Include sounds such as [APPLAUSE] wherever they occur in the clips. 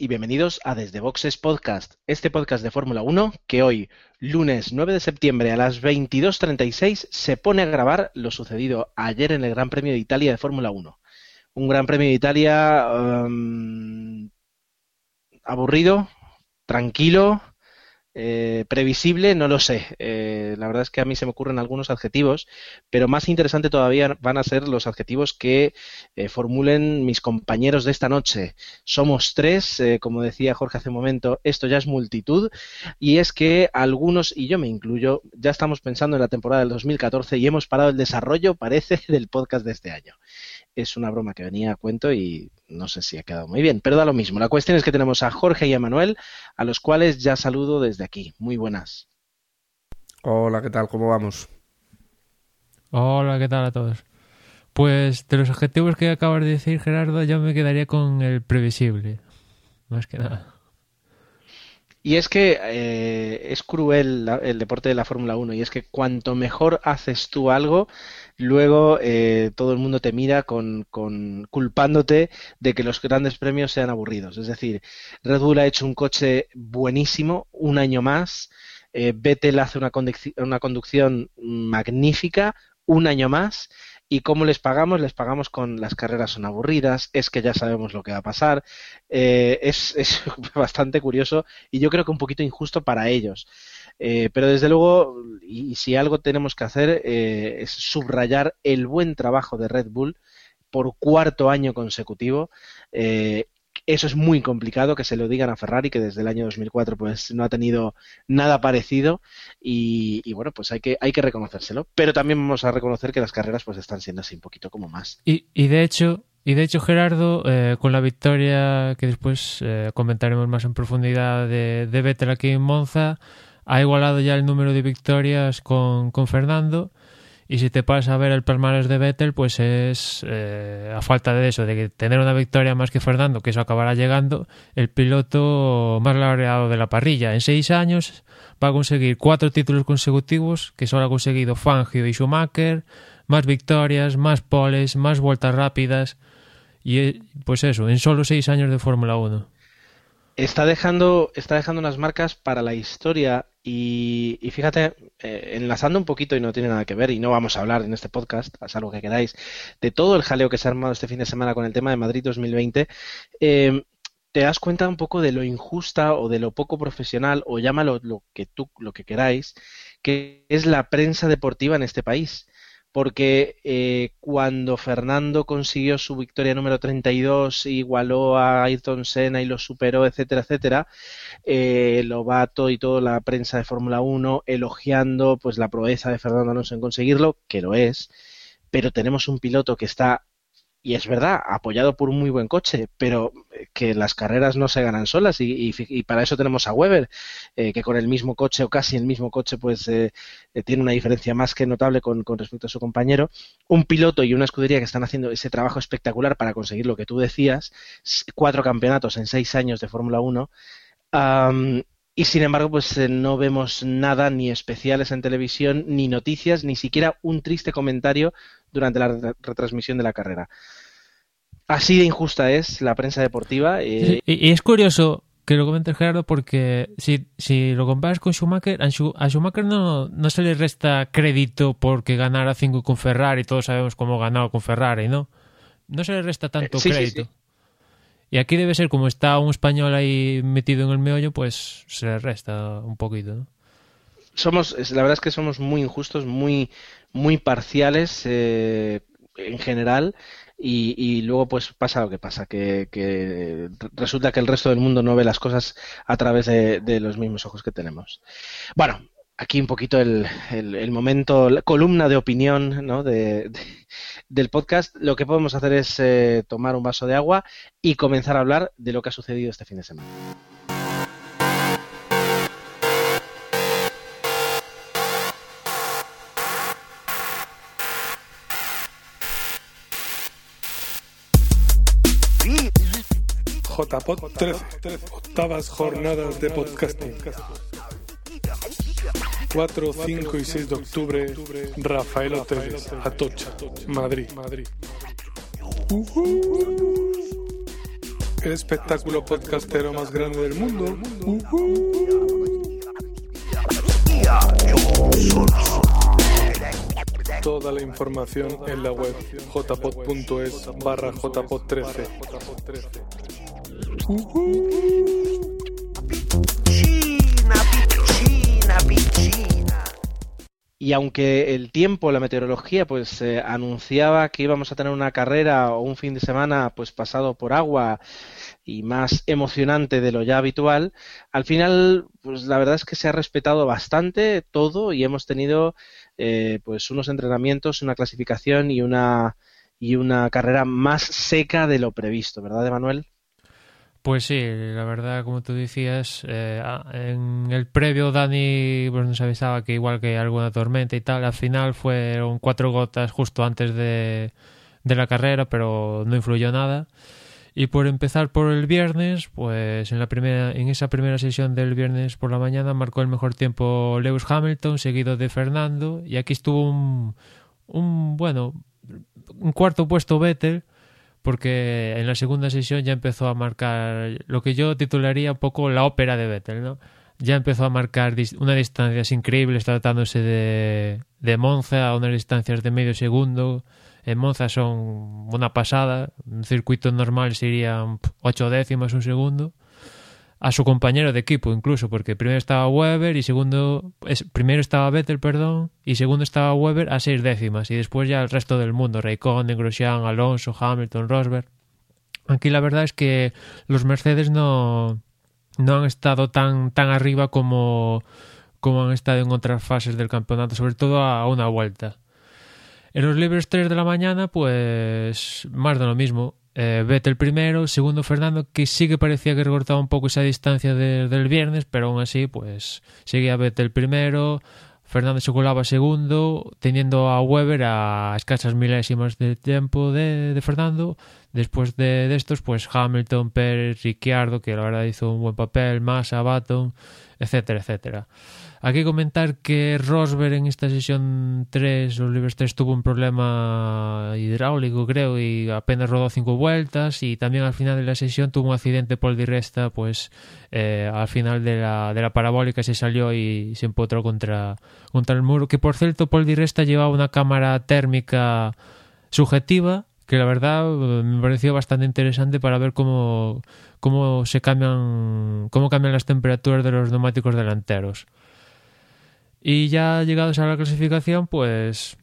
y bienvenidos a Desde Boxes Podcast, este podcast de Fórmula 1 que hoy, lunes 9 de septiembre a las 22.36, se pone a grabar lo sucedido ayer en el Gran Premio de Italia de Fórmula 1. Un Gran Premio de Italia um, aburrido, tranquilo, eh, previsible, no lo sé. Eh, la verdad es que a mí se me ocurren algunos adjetivos, pero más interesante todavía van a ser los adjetivos que eh, formulen mis compañeros de esta noche. Somos tres, como decía Jorge hace un momento, esto ya es multitud, y es que algunos, y yo me incluyo, ya estamos pensando en la temporada del 2014 y hemos parado el desarrollo, parece, [LAUGHS] del podcast de este año es una broma que venía a cuento y no sé si ha quedado muy bien, pero da lo mismo. La cuestión es que tenemos a Jorge y a Manuel, a los cuales ya saludo desde aquí. Muy buenas. Hola, ¿qué tal? ¿Cómo vamos? Hola, ¿qué tal a todos? Pues de los objetivos que acabas de decir, Gerardo, yo me quedaría con el previsible. Más que nada. Y es que eh, es cruel el deporte de la Fórmula 1 y es que cuanto mejor haces tú algo, luego eh, todo el mundo te mira con, con, culpándote de que los grandes premios sean aburridos. Es decir, Red Bull ha hecho un coche buenísimo, un año más, eh, Vettel hace una, una conducción magnífica, un año más, ¿Y cómo les pagamos? Les pagamos con las carreras son aburridas, es que ya sabemos lo que va a pasar. Eh, es, [LAUGHS] es, bastante curioso y yo creo que un poquito injusto para ellos. Eh, pero desde luego, y, si algo tenemos que hacer, eh, es subrayar el buen trabajo de Red Bull por cuarto año consecutivo eso es muy complicado que se lo digan a Ferrari, que desde el año 2004 pues no ha tenido nada parecido y, bueno, pues hay que, hay que reconocérselo. Pero también vamos a reconocer que las carreras pues están siendo así un poquito como más. Y, y de hecho, y de hecho, Gerardo, eh, con la victoria que después eh, comentaremos más en profundidad de, de Vettel aquí en Monza, ha igualado ya el número de victorias con, con Fernando y si te pasas a ver el palmarés de Vettel, pues es eh, a falta de eso, de tener una victoria más que Fernando, que eso acabará llegando, el piloto más laureado de la parrilla. En seis años va a conseguir cuatro títulos consecutivos, que solo ha conseguido Fangio y Schumacher, más victorias, más poles, más vueltas rápidas. Y eh, pues eso, en solo seis años de Fórmula 1 está dejando, está dejando unas marcas para la historia y, fíjate, eh, enlazando un poquito y no tiene nada que ver, y no vamos a hablar en este podcast, a salvo que queráis, de todo el jaleo que se ha armado este fin de semana con el tema de Madrid 2020, eh, te das cuenta un poco de lo injusta o de lo poco profesional, o llámalo lo que tú, lo que queráis, que es la prensa deportiva en este país porque eh, cuando Fernando consiguió su victoria número 32, igualó a Ayrton Senna y lo superó, etcétera, etcétera, eh, Lobato y toda la prensa de Fórmula 1 elogiando pues la proeza de Fernando Alonso en conseguirlo, que lo es, pero tenemos un piloto que está y es verdad, apoyado por un muy buen coche, pero eh, que las carreras no se ganan solas y, para eso tenemos a Weber, eh, que con el mismo coche o casi el mismo coche, pues eh, tiene una diferencia más que notable con, respecto a su compañero. Un piloto y una escudería que están haciendo ese trabajo espectacular para conseguir lo que tú decías, cuatro campeonatos en seis años de Fórmula 1. Y sin embargo, pues no vemos nada ni especiales en televisión, ni noticias, ni siquiera un triste comentario durante la retransmisión de la carrera. Así de injusta es la prensa deportiva. Eh, y, es curioso que lo comentes Gerardo porque si, si lo comparas con Schumacher, a Schumacher no, no se le resta crédito porque ganara cinco con Ferrari, todos sabemos cómo ganado con Ferrari, ¿no? No se le resta tanto eh, crédito. Y aquí debe ser como está un español ahí metido en el meollo, pues se le resta un poquito, ¿no? Somos, la verdad es que somos muy injustos, muy, muy parciales eh, en general y, luego pues pasa lo que pasa, que, resulta que el resto del mundo no ve las cosas a través de, los mismos ojos que tenemos. Bueno, aquí un poquito el, el, momento, la columna de opinión ¿no? de, del podcast, lo que podemos hacer es eh, tomar un vaso de agua y comenzar a hablar de lo que ha sucedido este fin de semana. JPod 13, octavas jornadas de podcasting. 4, 5 y 6 de octubre, Rafael Hoteles, Atocha, Madrid. El espectáculo podcastero más grande del mundo. Toda la información en la web jpod.es barra jpod13. Y aunque el tiempo, la meteorología, pues eh, anunciaba que íbamos a tener una carrera o un fin de semana pues pasado por agua y más emocionante de lo ya habitual, al final, pues la verdad es que se ha respetado bastante todo y hemos tenido eh, pues unos entrenamientos, una clasificación y una y una carrera más seca de lo previsto, ¿verdad, Emanuel? Pues sí, la verdad, como tú decías, eh, en el previo Dani pues, nos avisaba que igual que alguna tormenta y tal, al final fueron cuatro gotas justo antes de, de la carrera, pero no influyó nada. Y por empezar por el viernes, pues en la primera, en esa primera sesión del viernes por la mañana marcó el mejor tiempo Lewis Hamilton, seguido de Fernando, y aquí estuvo un, un bueno, un cuarto puesto Vettel, porque en la segunda sesión ya empezó a marcar lo que yo titularía un poco la ópera de Vettel, ¿no? Ya empezó a marcar unas distancias increíbles tratándose de, de Monza a unas distancias de medio segundo. En Monza son una pasada, un circuito normal serían ocho décimas un segundo a su compañero de equipo incluso, porque primero estaba Weber y segundo, es, primero estaba Vettel, perdón, y segundo estaba Weber a seis décimas y después ya el resto del mundo, Raikkonen, Grosjean, Alonso, Hamilton, Rosberg. Aquí la verdad es que los Mercedes no, no han estado tan, tan arriba como, como han estado en otras fases del campeonato, sobre todo a una vuelta. En los libres 3 de la mañana, pues más de lo mismo. Eh, Vettel primero, segundo Fernando, que sí que parecía que recortaba un poco esa distancia de, del viernes, pero aún así, pues seguía Vettel primero, Fernando se colaba segundo, teniendo a Weber a escasas milésimas de tiempo de, de Fernando. Después de, de, estos, pues Hamilton, Pérez, Ricciardo, que la verdad hizo un buen papel, Massa, Baton, etcétera, etcétera. Aquí comentar que Rosberg en esta sesión 3, los libres 3, tuvo un problema hidráulico, creo, y apenas rodó cinco vueltas. Y también al final de la sesión tuvo un accidente Paul Di Resta, pues eh, al final de la, de la parabólica se salió y se empotró contra, el muro. Que por cierto, Paul Di Resta llevaba una cámara térmica subjetiva que la verdad me pareció bastante interesante para ver cómo, cómo se cambian cómo cambian las temperaturas de los neumáticos delanteros. Y ya llegados a la clasificación, pues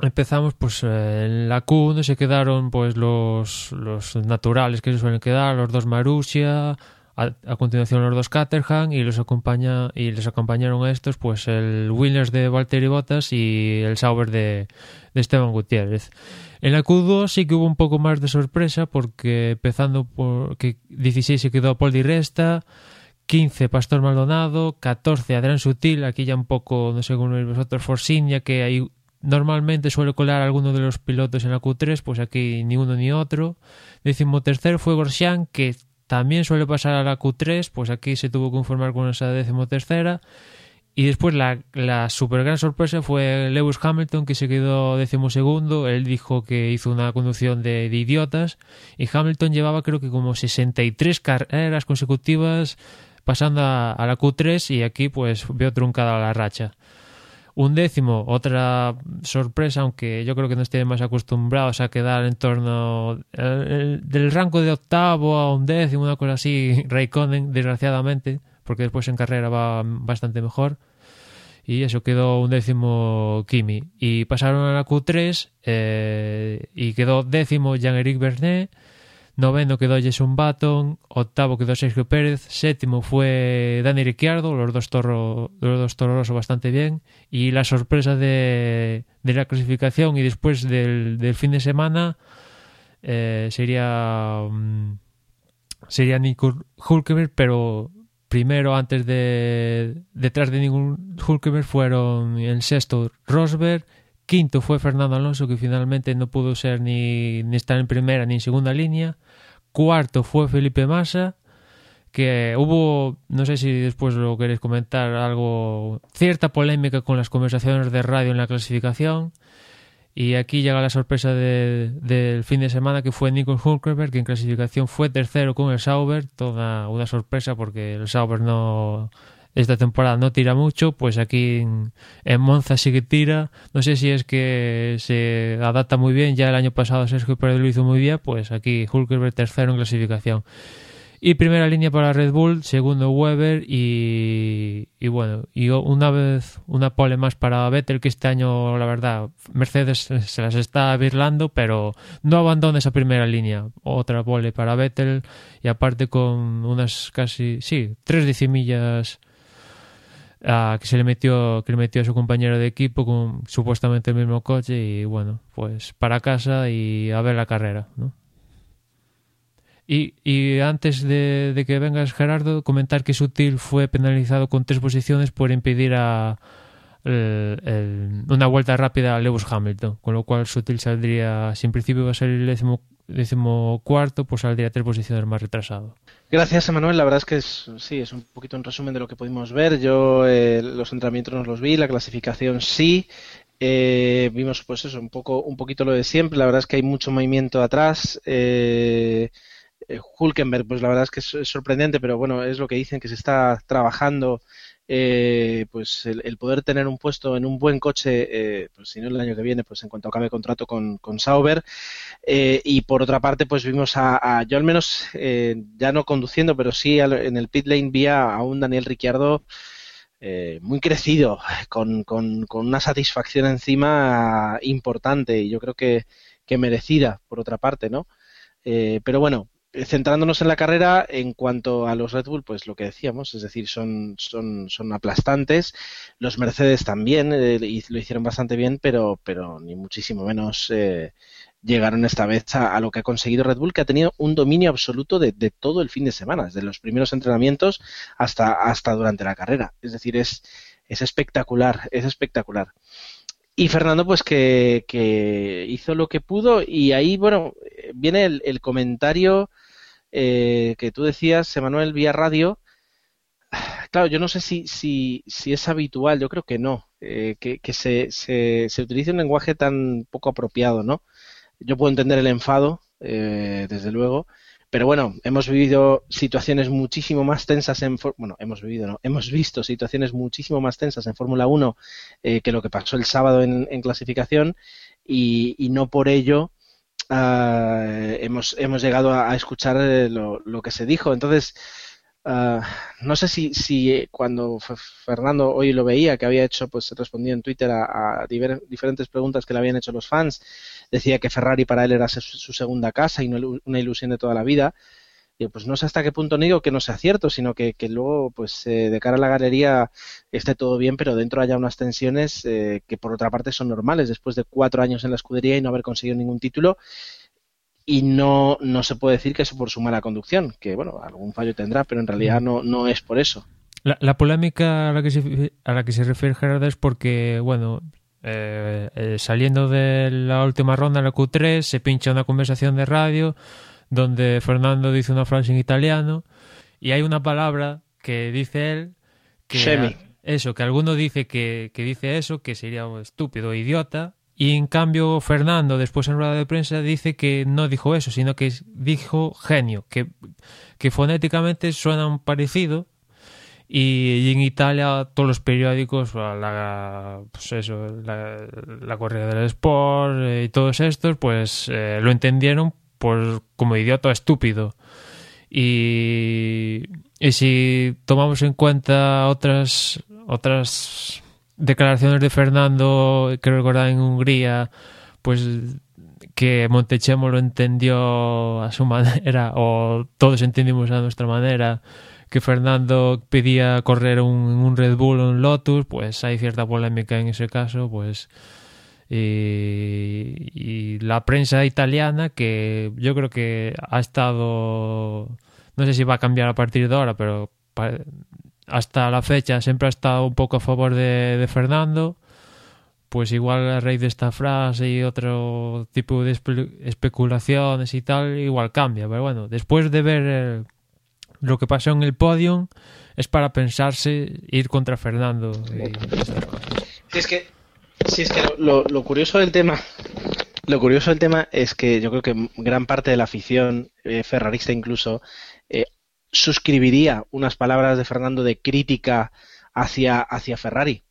empezamos pues en la Q1 se quedaron pues los, los naturales que se suelen quedar, los dos Marussia, a, a, continuación los dos Caterham y los acompaña y les acompañaron a estos pues el Williams de Valtteri Bottas y el Sauber de, de Esteban Gutiérrez. En la Q2 sí que hubo un poco más de sorpresa porque empezando por que 16 se quedó Paul Di Resta, 15 Pastor Maldonado, 14 Adrián Sutil, aquí ya un poco, no sé cómo veis vosotros, Forsinia, que ahí normalmente suele colar alguno de los pilotos en la Q3, pues aquí ni uno ni otro. Décimo tercero fue Gorsian, que también suele pasar a la Q3, pues aquí se tuvo que conformar con esa décimo tercera. Y después la, la super gran sorpresa fue Lewis Hamilton, que se quedó décimo segundo. Él dijo que hizo una conducción de, de idiotas. Y Hamilton llevaba creo que como 63 carreras consecutivas pasando a, la Q3 y aquí pues veo truncada la racha. Un décimo, otra sorpresa, aunque yo creo que no estén más acostumbrados a quedar en torno el, el, del rango de octavo a un décimo, una cosa así, Raikkonen, desgraciadamente, porque después en carrera va bastante mejor. Y eso quedó un décimo Kimi. Y pasaron a la Q3 eh, y quedó décimo Jean-Éric Bernet Noveno quedó Jason Button, octavo quedó Sergio Pérez, séptimo fue Dani Ricciardo, los dos Toro, los dos bastante bien, y la sorpresa de, la clasificación y después del, fin de semana eh, sería um, sería Nico Hulkenberg, pero primero antes de detrás de ningún Hulkenberg fueron el sexto Rosberg Quinto fue Fernando Alonso, que finalmente no pudo ser ni, ni estar en primera ni en segunda línea. cuarto fue Felipe Massa, que hubo, no sé si después lo queréis comentar, algo, cierta polémica con las conversaciones de radio en la clasificación. Y aquí llega la sorpresa de- del fin de semana que fue Nico Hulkenberg, que en clasificación fue tercero con el Sauber, toda una sorpresa porque el Sauber no esta temporada no tira mucho, pues aquí en, Monza sí que tira. No sé si es que se adapta muy bien, ya el año pasado Sergio Pérez lo hizo muy bien, pues aquí Hulkenberg tercero en clasificación. Y primera línea para Red Bull, segundo Weber y, y bueno, y una vez una pole más para Vettel que este año la verdad Mercedes se las está virlando pero no abandona esa primera línea. Otra pole para Vettel y aparte con unas casi, sí, tres decimillas ah, que se le metió que le metió a su compañero de equipo con supuestamente el mismo coche y bueno, pues para casa y a ver la carrera, ¿no? Y, y antes de, de que vengas, Gerardo, comentar que Sutil fue penalizado con tres posiciones por impedir a, el- una vuelta rápida a Lewis Hamilton, con lo cual Sutil saldría, si en principio va a ser el décimo, décimo cuarto, pues saldría tres posiciones más retrasado. Gracias, Emanuel. La verdad es que es, sí, es un poquito un resumen de lo que pudimos ver. Yo eh, los entrenamientos no los vi, la clasificación sí. Eh, vimos pues eso, un poco, un poquito lo de siempre. La verdad es que hay mucho movimiento atrás. Eh, Hulkenberg, pues la verdad es que es sorprendente, pero bueno, es lo que dicen que se está trabajando. Eh, pues el, poder tener un puesto en un buen coche, eh, pues si no el año que viene, pues en cuanto acabe contrato con, Sauber. Eh, y por otra parte, pues vimos a, yo al menos, ya no conduciendo, pero sí al- en el pit lane vi a, un Daniel Ricciardo muy crecido, con, con, con una satisfacción encima importante y yo creo que, que merecida, por otra parte, ¿no? Pero bueno, centrándonos en la carrera, en cuanto a los Red Bull, pues lo que decíamos, es decir, son, son, son aplastantes. Los Mercedes también, eh, lo hicieron bastante bien, pero, pero ni muchísimo menos eh, llegaron esta vez a, a lo que ha conseguido Red Bull, que ha tenido un dominio absoluto de, de todo el fin de semana, desde los primeros entrenamientos hasta, hasta durante la carrera. Es decir, es, es espectacular, es espectacular. Y Fernando, pues que, hizo lo que pudo, y ahí, bueno, viene el, el comentario eh, que tú decías, Emanuel, vía radio. Claro, yo no sé si, si, si es habitual, yo creo que no, eh, que, que se, se, se utilice un lenguaje tan poco apropiado, ¿no? Yo puedo entender el enfado, eh, desde luego, pero bueno, hemos vivido situaciones muchísimo más tensas en... Bueno, hemos vivido, no, hemos visto situaciones muchísimo más tensas en Fórmula 1 eh, que lo que pasó el sábado en, en clasificación y, no por ello ah, hemos, hemos llegado a, escuchar eh, lo que se dijo. Entonces, ah, no sé si, si eh, cuando Fernando hoy lo veía, que había hecho, pues respondía en Twitter a, diferentes preguntas que le habían hecho los fans, decía que Ferrari para él era su, segunda casa y no una ilusión de toda la vida. Y pues no sé hasta qué punto digo que no sea cierto, sino que, que luego, pues eh, de cara a la galería esté todo bien, pero dentro haya unas tensiones eh, que por otra parte son normales después de cuatro años en la escudería y no haber conseguido ningún título. Y no, no se puede decir que es por su mala conducción, que bueno, algún fallo tendrá, pero en realidad no, no es por eso. La, la polémica a la, que se, a la que se refiere Gerardo es porque, bueno, eh, eh, saliendo de la última ronda, la Q3, se pincha una conversación de radio donde Fernando dice una frase en italiano y hay una palabra que dice él que eso, que alguno dice que, que dice eso, que sería un estúpido, idiota, y en cambio Fernando después en rueda de prensa dice que no dijo eso, sino que dijo genio, que, que fonéticamente suenan parecido y, en Italia todos los periódicos, la, pues eso, la, la del Sport eh, y todos estos, pues eh, lo entendieron por, como idiota estúpido. Y, y si tomamos en cuenta otras otras declaraciones de Fernando, creo recordar en Hungría, pues que Montechemo lo entendió a su [LAUGHS] manera, o todos entendimos a nuestra manera, que Fernando pedía correr un, Red Bull o un Lotus, pues hay cierta polémica en ese caso, pues y, la prensa italiana que yo creo que ha estado no sé si va a cambiar a partir de ahora pero hasta la fecha siempre ha estado un poco a favor de, de Fernando pues igual a raíz de esta frase y otro tipo de especulaciones y tal, igual cambia. Pero bueno, después de ver eh, lo que pasó en el podium, es para pensarse ir contra Fernando Si es que, si es que lo, curioso del tema lo curioso del tema es que yo creo que gran parte de la afición, eh, ferrarista incluso, eh, suscribiría unas palabras de Fernando de crítica hacia, hacia Ferrari.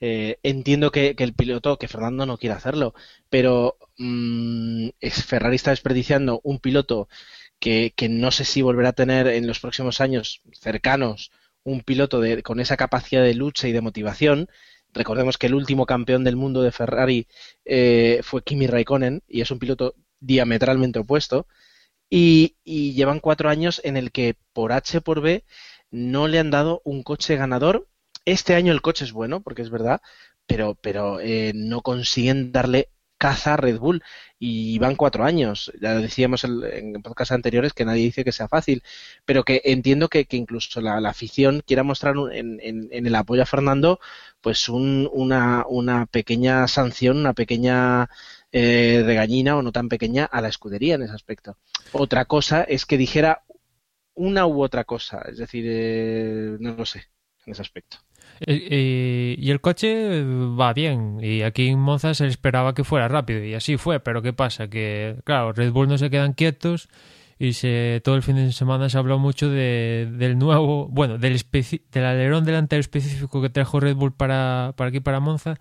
Eh, entiendo que, el piloto, que Fernando no quiere hacerlo, pero mm, Ferrari está desperdiciando un piloto que, que, no sé si volverá a tener en los próximos años cercanos un piloto de, con esa capacidad de lucha y de motivación Recordemos que el último campeón del mundo de Ferrari eh, fue Kimi Raikkonen y es un piloto diametralmente opuesto. Y, llevan cuatro años en el que por H por B no le han dado un coche ganador. Este año el coche es bueno, porque es verdad, pero, pero eh, no consiguen darle caza Red Bull y van cuatro años. Ya decíamos en podcast anteriores que nadie dice que sea fácil, pero que entiendo que, incluso la, afición quiera mostrar en, el apoyo a Fernando pues una, una pequeña sanción, una pequeña eh, regañina o no tan pequeña a la escudería en ese aspecto. Otra cosa es que dijera una u otra cosa, es decir, eh, no lo sé en ese aspecto. Eh, eh, y el coche va bien. Y aquí en Monza se esperaba que fuera rápido. Y así fue. Pero ¿qué pasa? Que, claro, Red Bull no se quedan quietos. Y se, todo el fin de semana se habló mucho de, del nuevo, bueno, del, del alerón delantero específico que trajo Red Bull para, para aquí, para Monza,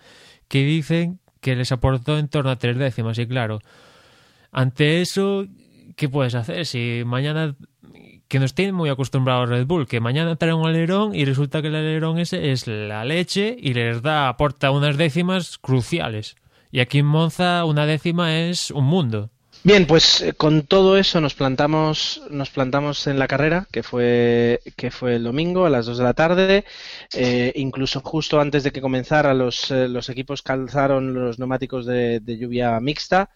que dicen que les aportó en torno a tres décimas. Y claro, ante eso, ¿qué puedes hacer? Si mañana que nos tiene muy acostumbrados Red Bull, que mañana trae un alerón y resulta que el alerón ese es la leche y les da, aporta unas décimas cruciales. Y aquí en Monza una décima es un mundo. Bien, pues eh, con todo eso nos plantamos, nos plantamos en la carrera, que fue, que fue el domingo a las 2 de la tarde. Eh, incluso justo antes de que comenzara, los, eh, equipos calzaron los neumáticos de, lluvia mixta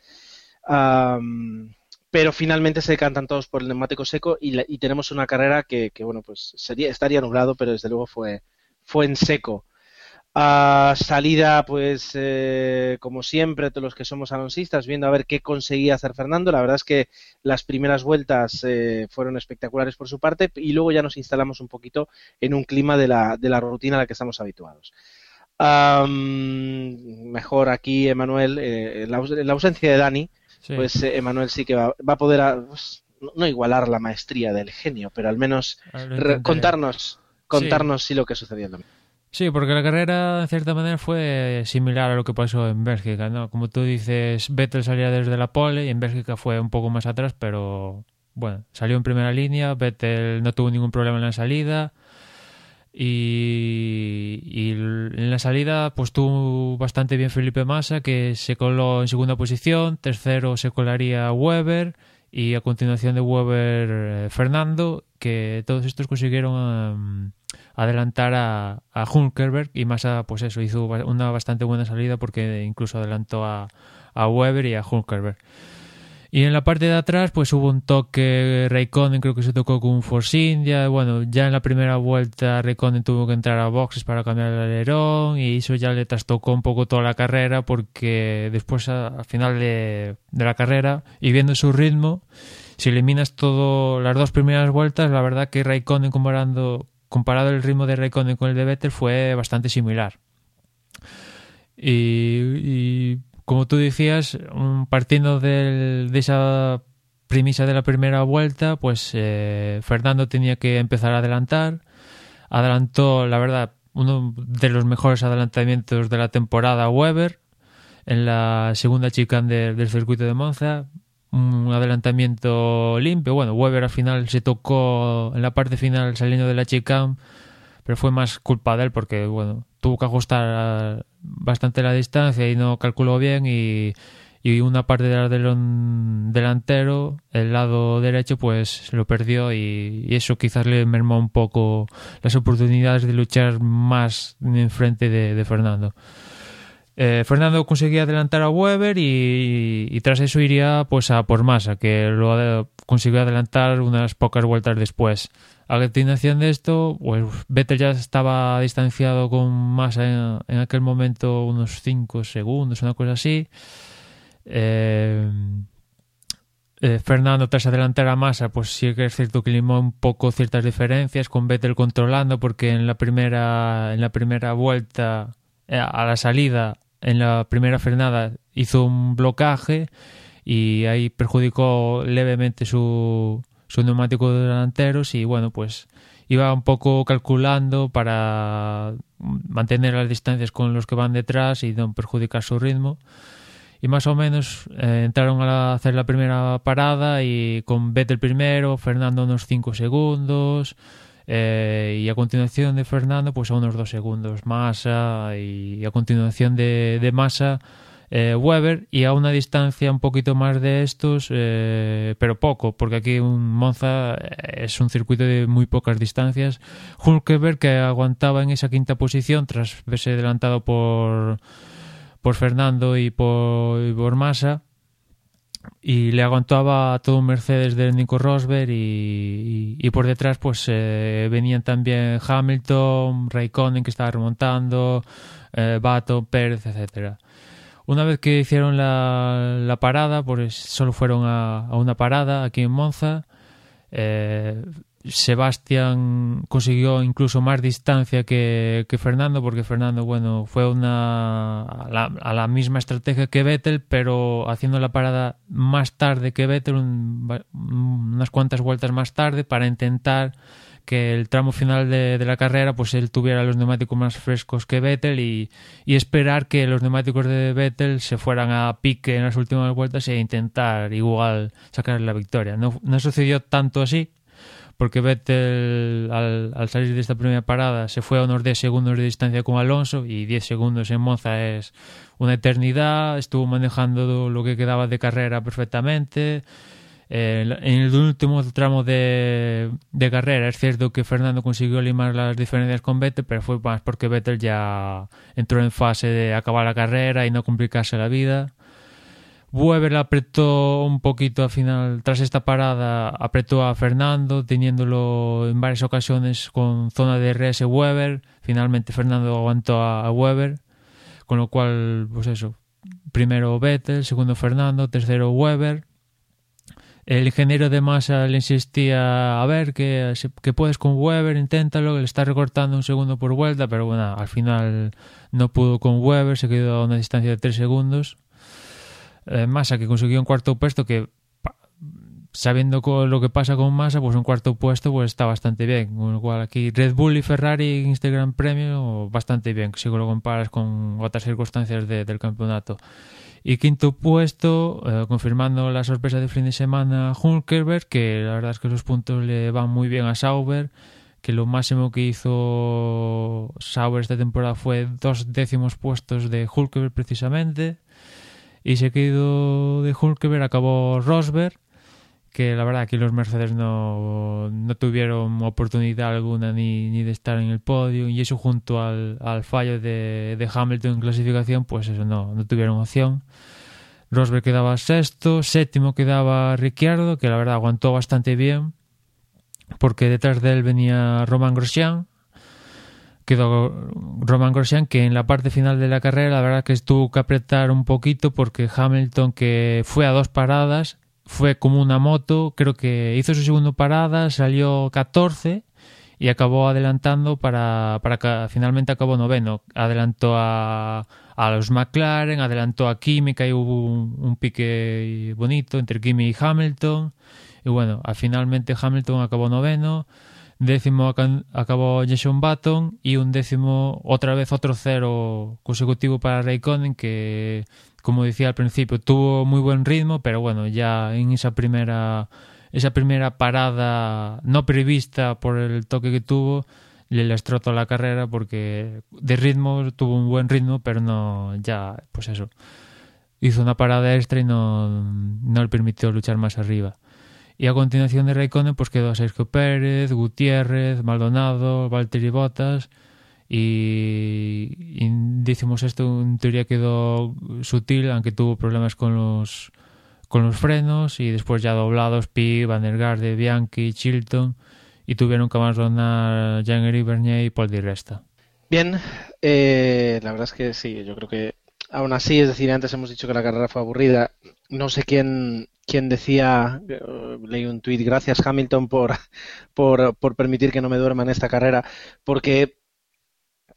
pero finalmente se decantan todos por el neumático seco y, tenemos una carrera que, bueno, pues sería, estaría nublado, pero desde luego fue en seco. A salida, pues eh, como siempre, todos los que somos alonsistas, viendo a ver qué conseguía hacer Fernando. La verdad es que las primeras vueltas eh, fueron espectaculares por su parte y luego ya nos instalamos un poquito en un clima de la, de la rutina a la que estamos habituados. mejor aquí, Emanuel, eh, la, la, ausencia de Dani, pues eh, Emanuel sí que va, a poder, pues, no igualar la maestría del genio, pero al menos contarnos, contarnos sí. lo que sucedió en Sí, porque la carrera en cierta manera fue similar a lo que pasó en Bélgica, ¿no? Como tú dices, Vettel salía desde la pole y en Bélgica fue un poco más atrás, pero bueno, salió en primera línea, Vettel no tuvo ningún problema en la salida, y, en la salida pues tuvo bastante bien Felipe Massa que se coló en segunda posición, tercero se colaría Weber y a continuación de Weber eh, Fernando, que todos estos consiguieron em, adelantar a, a Hulkenberg y Massa pues eso hizo una bastante buena salida porque incluso adelantó a, a Weber y a Hulkenberg. Y en la parte de atrás, pues hubo un toque Raikkonen, creo que se tocó con un Force India. Bueno, ya en la primera vuelta Raikkonen tuvo que entrar a boxes para cambiar el alerón y eso ya le trastocó un poco toda la carrera porque después al final de, la carrera y viendo su ritmo, si eliminas todo las dos primeras vueltas, la verdad que Raikkonen comparando comparado el ritmo de Raikkonen con el de Vettel fue bastante similar. y como tú decías, partiendo de esa premisa de la primera vuelta, pues eh, Fernando tenía que empezar a adelantar. Adelantó, la verdad, uno de los mejores adelantamientos de la temporada Weber en la segunda chicane del circuito de Monza. Un adelantamiento limpio. Bueno, Weber al final se tocó en la parte final saliendo de la chicane, pero fue más culpa de él porque, bueno, tuvo que ajustar bastante la distancia y no calculó bien y, una parte del delantero, el lado derecho, pues lo perdió y, eso quizás le mermó un poco las oportunidades de luchar más en frente de, Fernando. Eh, Fernando conseguía adelantar a Weber y, tras eso iría pues a por Massa, que lo consiguió adelantar unas pocas vueltas después. A continuación de esto, pues Vettel ya estaba distanciado con Massa en, aquel momento unos 5 segundos, una cosa así. Eh, eh, Fernando tras adelantar a Massa, pues sí que es cierto que limó un poco ciertas diferencias con Vettel controlando porque en la primera en la primera vuelta a la salida en la primera frenada hizo un blocaje y ahí perjudicó levemente su, su neumático de delanteros y bueno pues iba un poco calculando para mantener las distancias con los que van detrás y no perjudicar su ritmo. Y más o menos eh, entraron a hacer la primera parada y con Vettel primero, Fernando unos 5 segundos eh, y a continuación de Fernando pues a unos 2 segundos Massa y a continuación de, Massa eh, Weber y a una distancia un poquito más de estos eh, pero poco porque aquí un Monza es un circuito de muy pocas distancias. Hulkeberg que aguantaba en esa quinta posición tras verse adelantado por por Fernando y por Massa y le aguantaba todo un Mercedes de Nico Rosberg y, por detrás pues eh, venían también Hamilton, Raikkonen que estaba remontando, eh, Pérez, etcétera. Una vez que hicieron la, la parada, pues solo fueron a, a, una parada aquí en Monza. Eh, Sebastián consiguió incluso más distancia que, Fernando, porque Fernando, bueno, fue una a la, misma estrategia que Vettel, pero haciendo la parada más tarde que Vettel, un, unas cuantas vueltas más tarde, para intentar que el tramo final de, la carrera, pues él tuviera los neumáticos más frescos que Vettel y, y, esperar que los neumáticos de Vettel se fueran a pique en las últimas vueltas e intentar igual sacar la victoria. No, no sucedió tanto así, porque Vettel al, al, salir de esta primera parada se fue a unos 10 segundos de distancia con Alonso y 10 segundos en Monza es una eternidad, estuvo manejando lo que quedaba de carrera perfectamente. Eh, en el último tramo de, de, carrera es cierto que Fernando consiguió limar las diferencias con Vettel, pero fue más porque Vettel ya entró en fase de acabar la carrera y no complicarse la vida. Weber apretó un poquito al final, tras esta parada, apretó a Fernando, teniéndolo en varias ocasiones con zona de RS Weber. Finalmente Fernando aguantó a Weber, con lo cual, pues eso, primero Vettel, segundo Fernando, tercero Weber. El ingeniero de masa le insistía a ver que, que puedes con Weber, inténtalo, le está recortando un segundo por vuelta, pero bueno, al final no pudo con Weber, se quedó a una distancia de tres segundos eh, Massa que consiguió un cuarto puesto que sabiendo lo que pasa con Massa, pues un cuarto puesto pues está bastante bien. Con lo cual aquí Red Bull y Ferrari en este Gran Premio bastante bien, si lo comparas con otras circunstancias de, del campeonato. Y quinto puesto, eh, confirmando la sorpresa de fin de semana, Hulkerberg, que la verdad es que los puntos le van muy bien a Sauber, que lo máximo que hizo Sauber esta temporada fue dos décimos puestos de Hulkerberg precisamente y seguido de Hulkeberg acabó Rosberg que la verdad que los Mercedes no, no tuvieron oportunidad alguna ni, ni, de estar en el podio. Y eso junto al, al fallo de, de, Hamilton en clasificación pues eso no, no tuvieron opción. Rosberg quedaba sexto séptimo quedaba Ricciardo que la verdad aguantó bastante bien porque detrás de él venía Roman Grosjean quedó Roman Grosjean que en la parte final de la carrera la verdad que tuvo que apretar un poquito porque Hamilton que fue a dos paradas fue como una moto creo que hizo su segunda parada salió 14 y acabó adelantando para, para que finalmente acabó noveno. Adelantó a, a los McLaren adelantó a Kimi que ahí hubo un, un pique bonito entre Kimi y Hamilton. Y bueno finalmente Hamilton acabó noveno décimo acabó Jason Button y un décimo otra vez otro cero consecutivo para Raikkonen que como decía al principio tuvo muy buen ritmo pero bueno ya en esa primera esa primera parada no prevista por el toque que tuvo le lastró toda la carrera porque de ritmo tuvo un buen ritmo pero no ya pues eso hizo una parada extra y no, no le permitió luchar más arriba y a continuación de Raikkonen pues quedó Sergio Pérez, Gutiérrez, Maldonado, Valtteri Bottas y, y decimos esto en teoría quedó sutil, aunque tuvo problemas con los con los frenos y después ya doblados Pi, Van der Garde, Bianchi, Chilton y tuvieron que abandonar Jean-Éric Bernier y Paul Di Resta. Bien, eh, la verdad es que sí, yo creo que aún así, es decir, antes hemos dicho que la carrera fue aburrida. No sé quién, quién decía, eh, leí un tuit, gracias Hamilton por, por, permitir que no me duerma en esta carrera, porque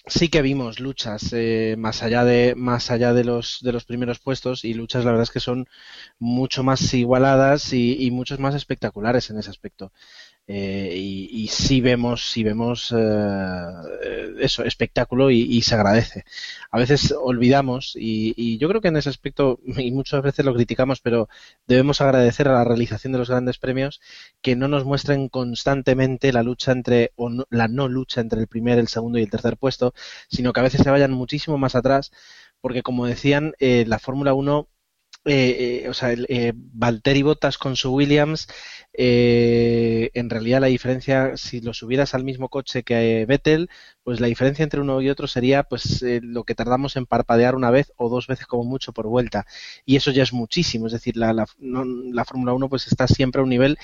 sí que vimos luchas eh, más allá de más allá de los de los primeros puestos y luchas la verdad es que son mucho más igualadas y, y muchos más espectaculares en ese aspecto eh, y, y sí vemos sí vemos eh, eso espectáculo y, y, se agradece. A veces olvidamos y, y, yo creo que en ese aspecto [LAUGHS] y muchas veces lo criticamos pero debemos agradecer a la realización de los grandes premios que no nos muestren constantemente la lucha entre o no, la no lucha entre el primer el segundo y el tercer puesto sino que a veces se vayan muchísimo más atrás porque como decían eh, la Fórmula 1 eh, eh, o sea, eh, Valtteri Bottas con su Williams, eh, en realidad la diferencia, si lo subieras al mismo coche que Vettel, pues la diferencia entre uno y otro sería pues eh, lo que tardamos en parpadear una vez o dos veces como mucho por vuelta. Y eso ya es muchísimo, es decir, la, la, la Fórmula 1 pues está siempre a un nivel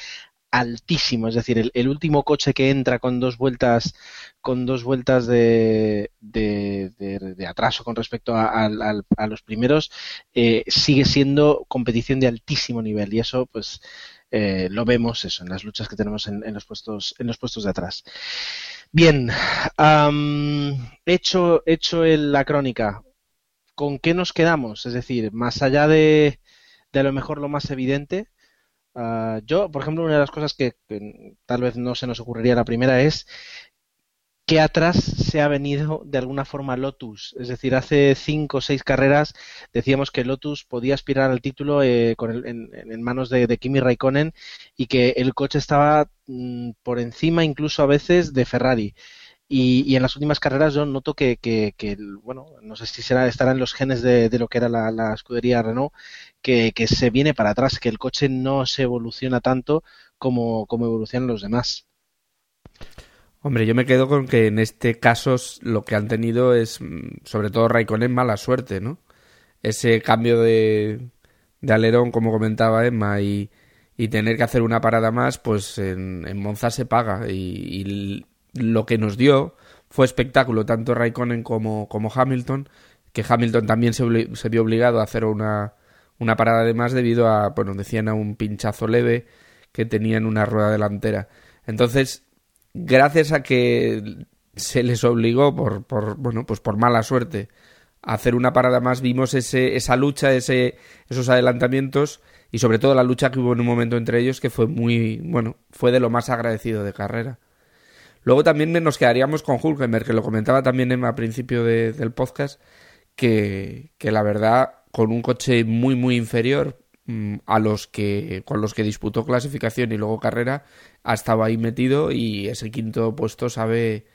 altísimo, es decir, el, último coche que entra con dos vueltas con dos vueltas de, de, atraso con respecto a, a, los primeros eh, sigue siendo competición de altísimo nivel y eso pues eh, lo vemos eso en las luchas que tenemos en, en, los puestos en los puestos de atrás. Bien, um, hecho hecho el, la crónica, ¿con qué nos quedamos? Es decir, más allá de, de a lo mejor lo más evidente, Uh, yo, por ejemplo, una de las cosas que, tal vez no se nos ocurriría la primera es que atrás se ha venido de alguna forma Lotus. Es decir, hace cinco o seis carreras decíamos que Lotus podía aspirar al título eh, en, manos de, Kimi Raikkonen y que el coche estaba mm, por encima incluso a veces de Ferrari. Y, en las últimas carreras yo noto que, que, que, bueno, no sé si será, estará en los genes de, lo que era la escudería Renault, que, que, se viene para atrás, que el coche no se evoluciona tanto como, como evolucionan los demás. Hombre, yo me quedo con que en este caso lo que han tenido es, mm, sobre todo Raikkonen, mala suerte, ¿no? Ese cambio de, de alerón, como comentaba Emma, y, y, tener que hacer una parada más, pues en, en Monza se paga. Y, lo que nos dio fue espectáculo, tanto Raikkonen como, como Hamilton, que Hamilton también se vio obligado a hacer una, una parada de más debido a, bueno, decían a un pinchazo leve que tenía en una rueda delantera. Entonces, gracias a que se les obligó por, por bueno, pues por mala suerte a hacer una parada más, vimos ese, esa lucha, ese, esos adelantamientos y sobre todo la lucha que hubo en un momento entre ellos que fue muy, bueno, fue de lo más agradecido de carrera. Luego también nos quedaríamos con Hulkenberg, que lo comentaba también Emma al principio de, del podcast, que, que la verdad, con un coche muy, muy inferior mmm, a los que, con los que disputó clasificación y luego carrera, ha estado ahí metido y ese quinto puesto sabe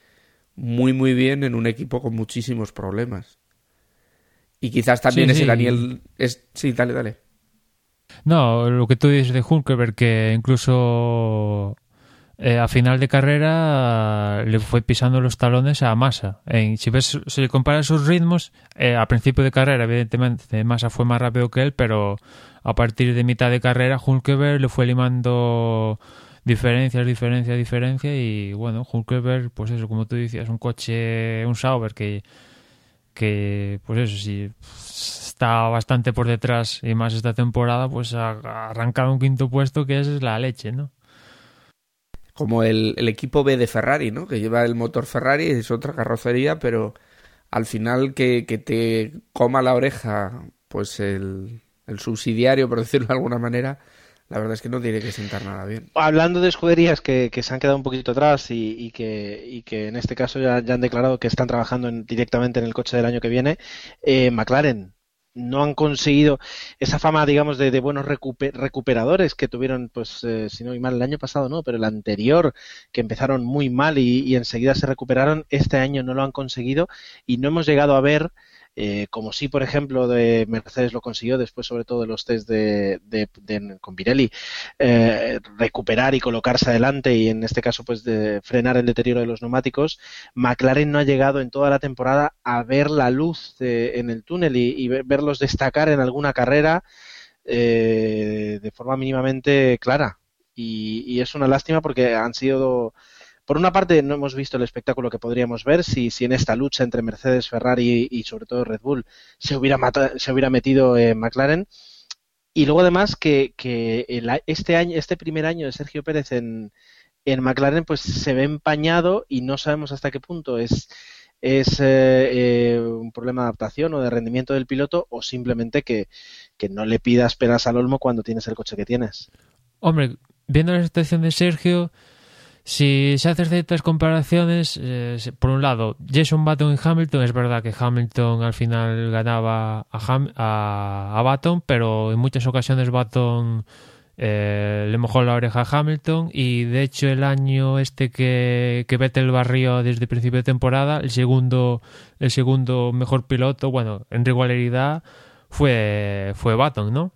muy, muy bien en un equipo con muchísimos problemas. Y quizás también sí, ese sí. Daniel. Es... Sí, dale, dale. No, lo que tú dices de Hulkenberg, que incluso eh, a final de carrera le fue pisando los talones a Massa. En, si ves, si comparas sus ritmos, eh, a principio de carrera, evidentemente, Massa fue más rápido que él, pero a partir de mitad de carrera, Hulkenberg le fue limando diferencias, diferencia, diferencia, y bueno, Hulkenberg, pues eso, como tú decías, un coche, un Sauber que, que pues eso, sí, está bastante por detrás y más esta temporada, pues ha arrancado un quinto puesto que es la leche, ¿no? Como el, el, equipo B de Ferrari, ¿no? Que lleva el motor Ferrari, es otra carrocería, pero al final que, que te coma la oreja, pues el, subsidiario, por [LAUGHS] decirlo de alguna manera, la verdad es que no tiene que sentar nada bien. Hablando de escuderías que, que se han quedado un poquito atrás y, y, que, y que en este caso ya, ya han declarado que están trabajando en, directamente en el coche del año que viene, eh, McLaren no han conseguido esa fama, digamos, de, de buenos recuper, recuperadores que tuvieron, pues, eh, si no muy mal, el año pasado no, pero el anterior, que empezaron muy mal y, y, enseguida se recuperaron, este año no lo han conseguido y no hemos llegado a ver eh, como sí, por ejemplo, de Mercedes lo consiguió después, sobre todo de los test de, con Pirelli, eh, recuperar y colocarse adelante y en este caso, pues de frenar el deterioro de los neumáticos, McLaren no ha llegado en toda la temporada a ver la luz en el túnel y, verlos destacar en alguna carrera eh, de forma mínimamente clara. y es una lástima porque han sido por una parte, no hemos visto el espectáculo que podríamos ver si, si en esta lucha entre Mercedes, Ferrari y, sobre todo Red Bull se hubiera, se hubiera metido en McLaren. Y luego además que, que este año, este primer año de Sergio Pérez en, en McLaren, pues se ve empañado y no sabemos hasta qué punto es, es eh, eh, un problema de adaptación o de rendimiento del piloto o simplemente que, que no le pidas penas al olmo cuando tienes el coche que tienes. Hombre, viendo la situación de Sergio, si se hacen ciertas comparaciones, eh, por un lado, Jason Button y Hamilton, es verdad que Hamilton al final ganaba a, a, Button, pero en muchas ocasiones Button eh, le mojó la oreja a Hamilton y de hecho el año este que, que Vettel barrió desde principio de temporada, el segundo, el segundo mejor piloto, bueno, en regularidad fue, fue Button, ¿no?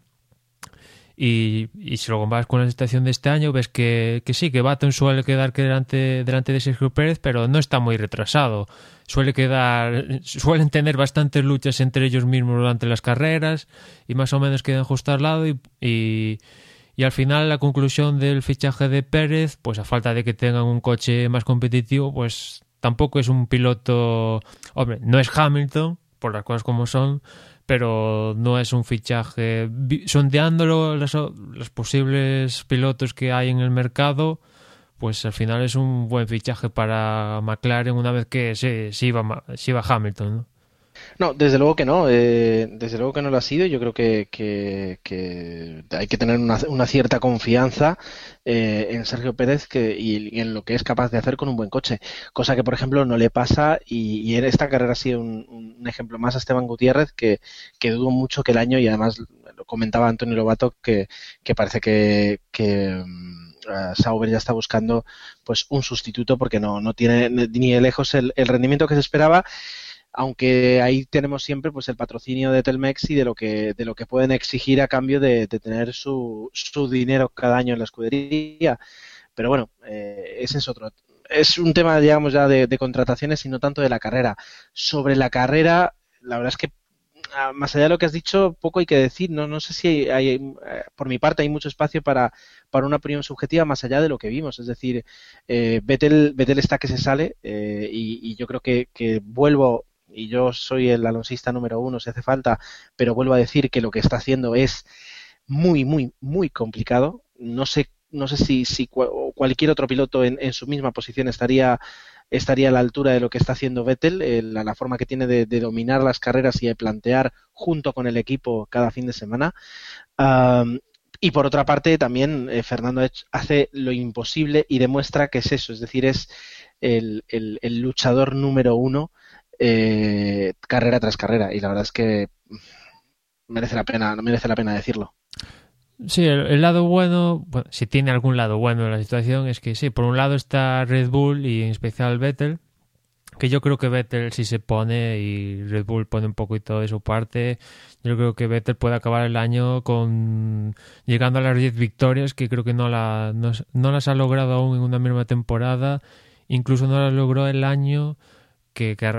Y, si lo comparas con la situación de este año, ves que, sí, que Baton suele quedar que delante, delante de Sergio Pérez, pero no está muy retrasado. Suele quedar, suelen tener bastantes luchas entre ellos mismos durante las carreras y más o menos quedan justo al lado y, y, al final la conclusión del fichaje de Pérez, pues a falta de que tengan un coche más competitivo, pues tampoco es un piloto, hombre, no es Hamilton, por las cosas como son, pero no es un fichaje. Sondeándolo los, posibles pilotos que hay en el mercado, pues al final es un buen fichaje para McLaren una vez que se, se, iba, se iba Hamilton. ¿no? No, desde luego que no. Eh, desde luego que no lo ha sido. Yo creo que, hay que tener una, cierta confianza eh, en Sergio Pérez que, y, en lo que es capaz de hacer con un buen coche. Cosa que, por ejemplo, no le pasa y, en esta carrera ha sido un, ejemplo más a Esteban Gutiérrez que, que dudo mucho que el año, y además lo comentaba Antonio Lobato, que, parece que, mm, Sauber ya está buscando pues un sustituto porque no, no tiene ni de lejos el rendimiento que se esperaba aunque ahí tenemos siempre pues el patrocinio de Telmex y de lo que de lo que pueden exigir a cambio de, tener su, su, dinero cada año en la escudería. Pero bueno eh, ese es otro es un tema digamos ya de, contrataciones y no tanto de la carrera. Sobre la carrera la verdad es que ah, más allá de lo que has dicho poco hay que decir. No no sé si hay, eh, por mi parte hay mucho espacio para para una opinión subjetiva más allá de lo que vimos. Es decir eh, Vettel, está que se sale eh, y, y, yo creo que, que vuelvo y yo soy el alonsista número uno si hace falta, pero vuelvo a decir que lo que está haciendo es muy, muy, muy complicado. No sé, no sé si, si cualquier otro piloto en, su misma posición estaría estaría a la altura de lo que está haciendo Vettel, la, forma que tiene de, dominar las carreras y de plantear junto con el equipo cada fin de semana. y por otra parte, también eh, Fernando hace lo imposible y demuestra que es eso, es decir, es el, el luchador número uno eh, carrera tras carrera y la verdad es que merece la pena, no merece la pena decirlo. Sí, el, lado bueno, si tiene algún lado bueno en la situación, es que sí, por un lado está Red Bull y en especial Vettel, que yo creo que Vettel si se pone y Red Bull pone un poquito de su parte, yo creo que Vettel puede acabar el año con llegando a las 10 victorias, que creo que no, la, no, las ha logrado aún en una misma temporada, incluso no las logró el año que, que,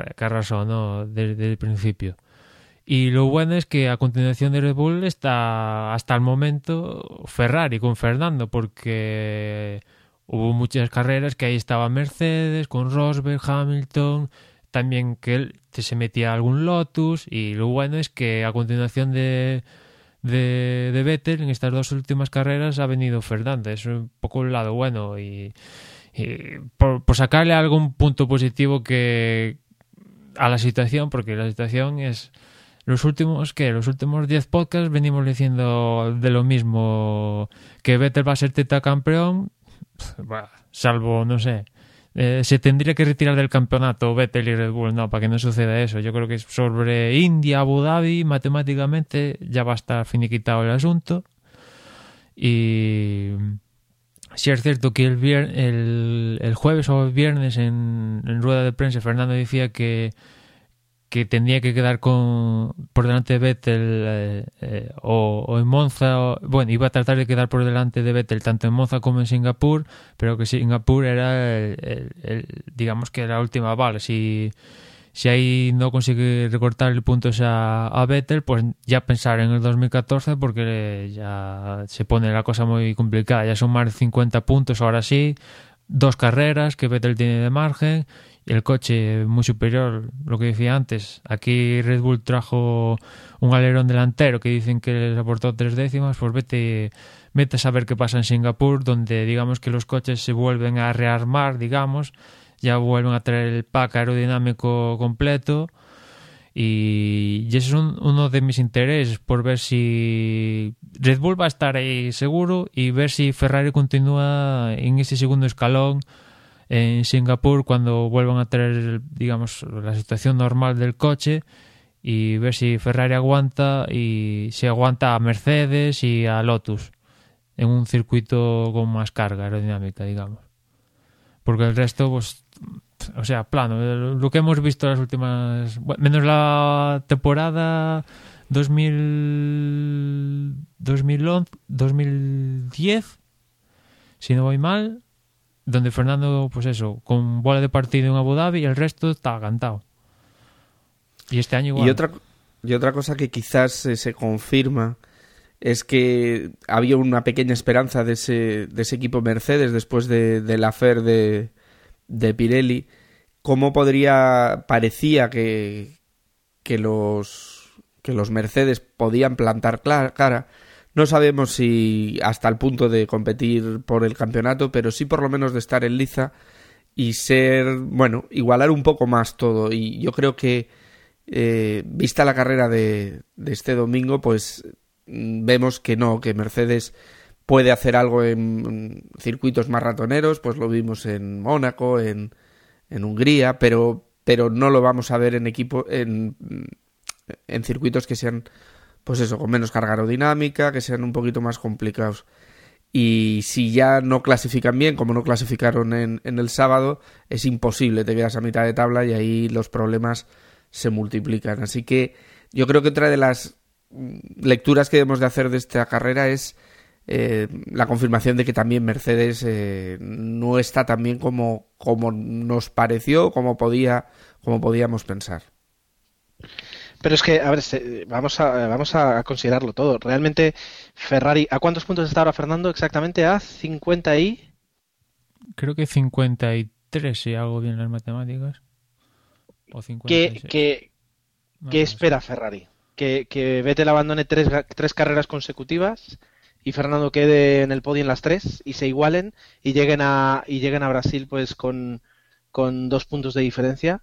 ¿no? desde el principio. Y lo bueno es que a continuación de Red Bull está hasta el momento Ferrari con Fernando, porque hubo muchas carreras que ahí estaba Mercedes con Rosberg, Hamilton, también que se metía algún Lotus y lo bueno es que a continuación de, de, de Vettel en estas dos últimas carreras ha venido Fernando, es un poco el lado bueno y por, sacarle algún punto positivo que a la situación, porque la situación es los últimos que los últimos 10 podcasts venimos diciendo de lo mismo que Vettel va a ser campeón salvo no sé eh, se tendría que retirar del campeonato Vettel y Red Bull. No para que no suceda eso. Yo creo que sobre India Abu Dhabi matemáticamente ya va a estar finiquitado el asunto. Y si es cierto que el, el, jueves o el viernes en, rueda de prensa Fernando decía que, que tendría que quedar con por delante de Vettel eh, eh, o, en Monza bueno iba a tratar de quedar por delante de Vettel tanto en Monza como en Singapur pero que Singapur era el, el, el, digamos que la última bala. Si si ahí no consigue recortar el puntos a, a Vettel pues ya pensar en el 2014 porque ya se pone la cosa muy complicada ya son más de 50 puntos ahora sí dos carreras que Vettel tiene de margen el coche muy superior, lo que decía antes. Aquí Red Bull trajo un alerón delantero que dicen que les aportó tres décimas, pues vete, vete a saber qué pasa en Singapur, donde digamos que los coches se vuelven a rearmar, digamos, ya vuelven a traer el pack aerodinámico completo. Y, ese es un, uno de mis intereses por ver si Red Bull va a estar ahí seguro y ver si Ferrari continúa en ese segundo escalón en Singapur cuando vuelvan a tener, digamos, la situación normal del coche y ver si Ferrari aguanta y si aguanta a Mercedes y a Lotus en un circuito con más carga aerodinámica, digamos. Porque el resto, pues, o sea, plano, lo que hemos visto las últimas, menos la temporada 2000, 2011, 2010, si no voy mal, donde Fernando, pues eso, con bola de partido en Abu Dhabi y el resto está cantado. Y este año igual. Y otra, y otra cosa que quizás eh, se confirma es que había una pequeña esperanza de ese, de ese equipo Mercedes después de, de la FER de, de Pirelli. ¿Cómo podría, parecía que, que, los, que los Mercedes podían plantar cara? No sabemos si hasta el punto de competir por el campeonato, pero sí por lo menos de estar en liza y ser, bueno, igualar un poco más todo. Y yo creo que, eh, vista la carrera de, de este domingo, pues mm, vemos que no, que Mercedes puede hacer algo en circuitos más ratoneros, pues lo vimos en Mónaco, en, en Hungría, pero, pero no lo vamos a ver en equipo, en, circuitos que sean pues eso, con menos carga aerodinámica, que sean un poquito más complicados. Y si ya no clasifican bien, como no clasificaron en, en el sábado, es imposible, te quedas a mitad de tabla y ahí los problemas se multiplican. Así que yo creo que otra de las lecturas que debemos de hacer de esta carrera es eh, la confirmación de que también Mercedes eh, no está tan bien como, como nos pareció, como podía, como podíamos pensar. Pero es que, a ver, vamos a, vamos a considerarlo todo. Realmente, Ferrari, ¿a cuántos puntos está ahora Fernando? Exactamente a 50 y... Creo que 53, si hago bien las matemáticas. O 56. ¿Qué, qué, No, qué no espera Ferrari? ¿Que, que Vettel abandone tres, tres carreras consecutivas y Fernando quede en el podio en las tres y se igualen y lleguen a, y lleguen a Brasil pues con, con dos puntos de diferencia?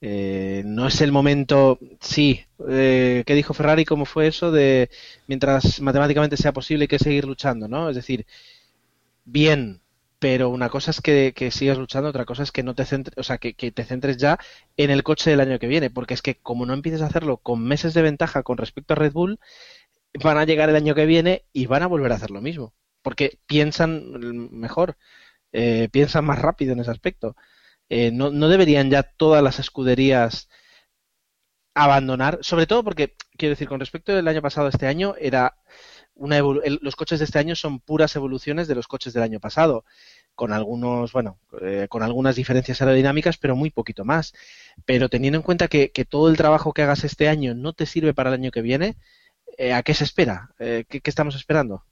Eh, no es el momento, sí, eh, ¿qué dijo Ferrari? ¿Cómo fue eso de mientras matemáticamente sea posible hay que seguir luchando, ¿no? Es decir, bien, pero una cosa es que, que sigas luchando, otra cosa es que no te centres, o sea, que, que te centres ya en el coche del año que viene, porque es que como no empieces a hacerlo con meses de ventaja con respecto a Red Bull, van a llegar el año que viene y van a volver a hacer lo mismo, porque piensan mejor, eh, piensan más rápido en ese aspecto. Eh, no, deberían ya todas las escuderías abandonar, sobre todo porque, quiero decir, con respecto del año pasado este año, era una los coches de este año son puras evoluciones de los coches del año pasado, con algunos, bueno, eh, con algunas diferencias aerodinámicas, pero muy poquito más. Pero teniendo en cuenta que todo el trabajo que hagas este año no te sirve para el año que viene, eh, ¿a qué se espera? Eh, ¿qué, estamos esperando?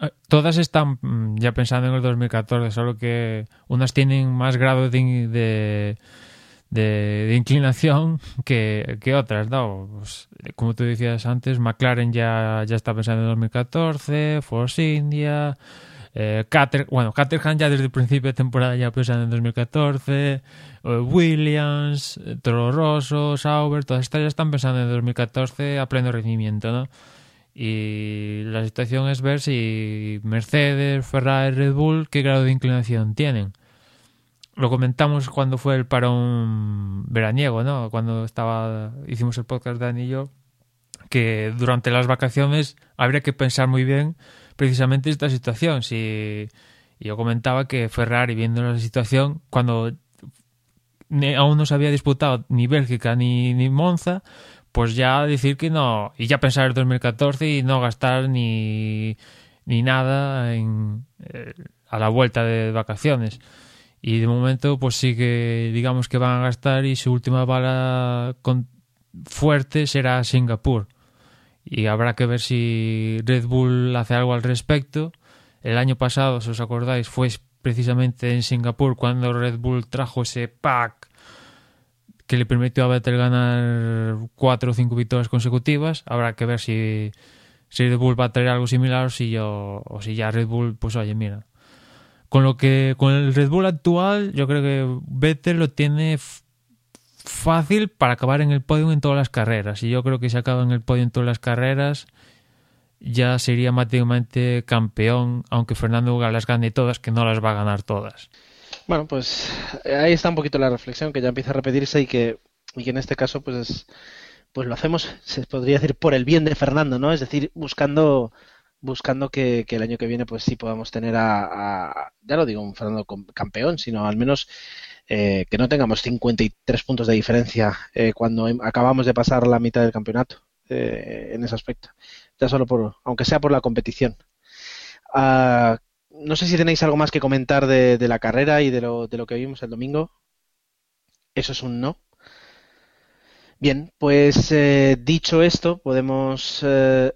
Eh, Todas están mm, ya pensando en el 2014, solo que unas tienen más grado de, de, de- inclinación [LAUGHS] que, que otras, ¿no? Pues, eh, como tú decías antes, McLaren ya, ya está pensando en 2014, Force India, eh, Cater, bueno, Caterham ya desde el principio de temporada ya pensando en 2014, eh, Williams, eh, Toro Rosso, Sauber, todas estas ya están pensando en 2014 a pleno rendimiento, ¿no? Y la situación es ver si Mercedes, Ferrari, Red Bull, qué grado de inclinación tienen. Lo comentamos cuando fue el parón veraniego, ¿no? Cuando estaba hicimos el podcast Dani y yo, que durante las vacaciones habría que pensar muy bien precisamente esta situación. Si yo comentaba que Ferrari viendo la situación cuando aún no se había disputado ni Bélgica ni, ni Monza, pues ya decir que no, y ya pensar en 2014 y no gastar ni, ni nada en, eh, a la vuelta de vacaciones. Y de momento, pues sí que digamos que van a gastar y su última bala fuerte será Singapur. Y habrá que ver si Red Bull hace algo al respecto. El año pasado, si os acordáis, fue precisamente en Singapur cuando Red Bull trajo ese pack que le permitió a Vettel ganar cuatro o cinco victorias consecutivas. Habrá que ver si, si Red Bull va a traer algo similar o si, yo, o si ya Red Bull, pues oye, mira, con lo que con el Red Bull actual, yo creo que Vettel lo tiene fácil para acabar en el podio en todas las carreras. Y yo creo que si acaba en el podio en todas las carreras, ya sería matemáticamente campeón, aunque Fernando las gane todas, que no las va a ganar todas. Bueno, pues ahí está un poquito la reflexión que ya empieza a repetirse y que, y que en este caso pues pues lo hacemos, se podría decir, por el bien de Fernando, ¿no? Es decir, buscando buscando que, el año que viene pues sí podamos tener a, ya lo digo, un Fernando campeón, sino al menos eh, que no tengamos 53 puntos de diferencia eh, cuando acabamos de pasar la mitad del campeonato eh, en ese aspecto. Ya solo por, aunque sea por la competición. Ah, no sé si tenéis algo más que comentar de, la carrera y de lo, de lo que vimos el domingo. Eso es un no. Bien, pues eh, dicho esto, podemos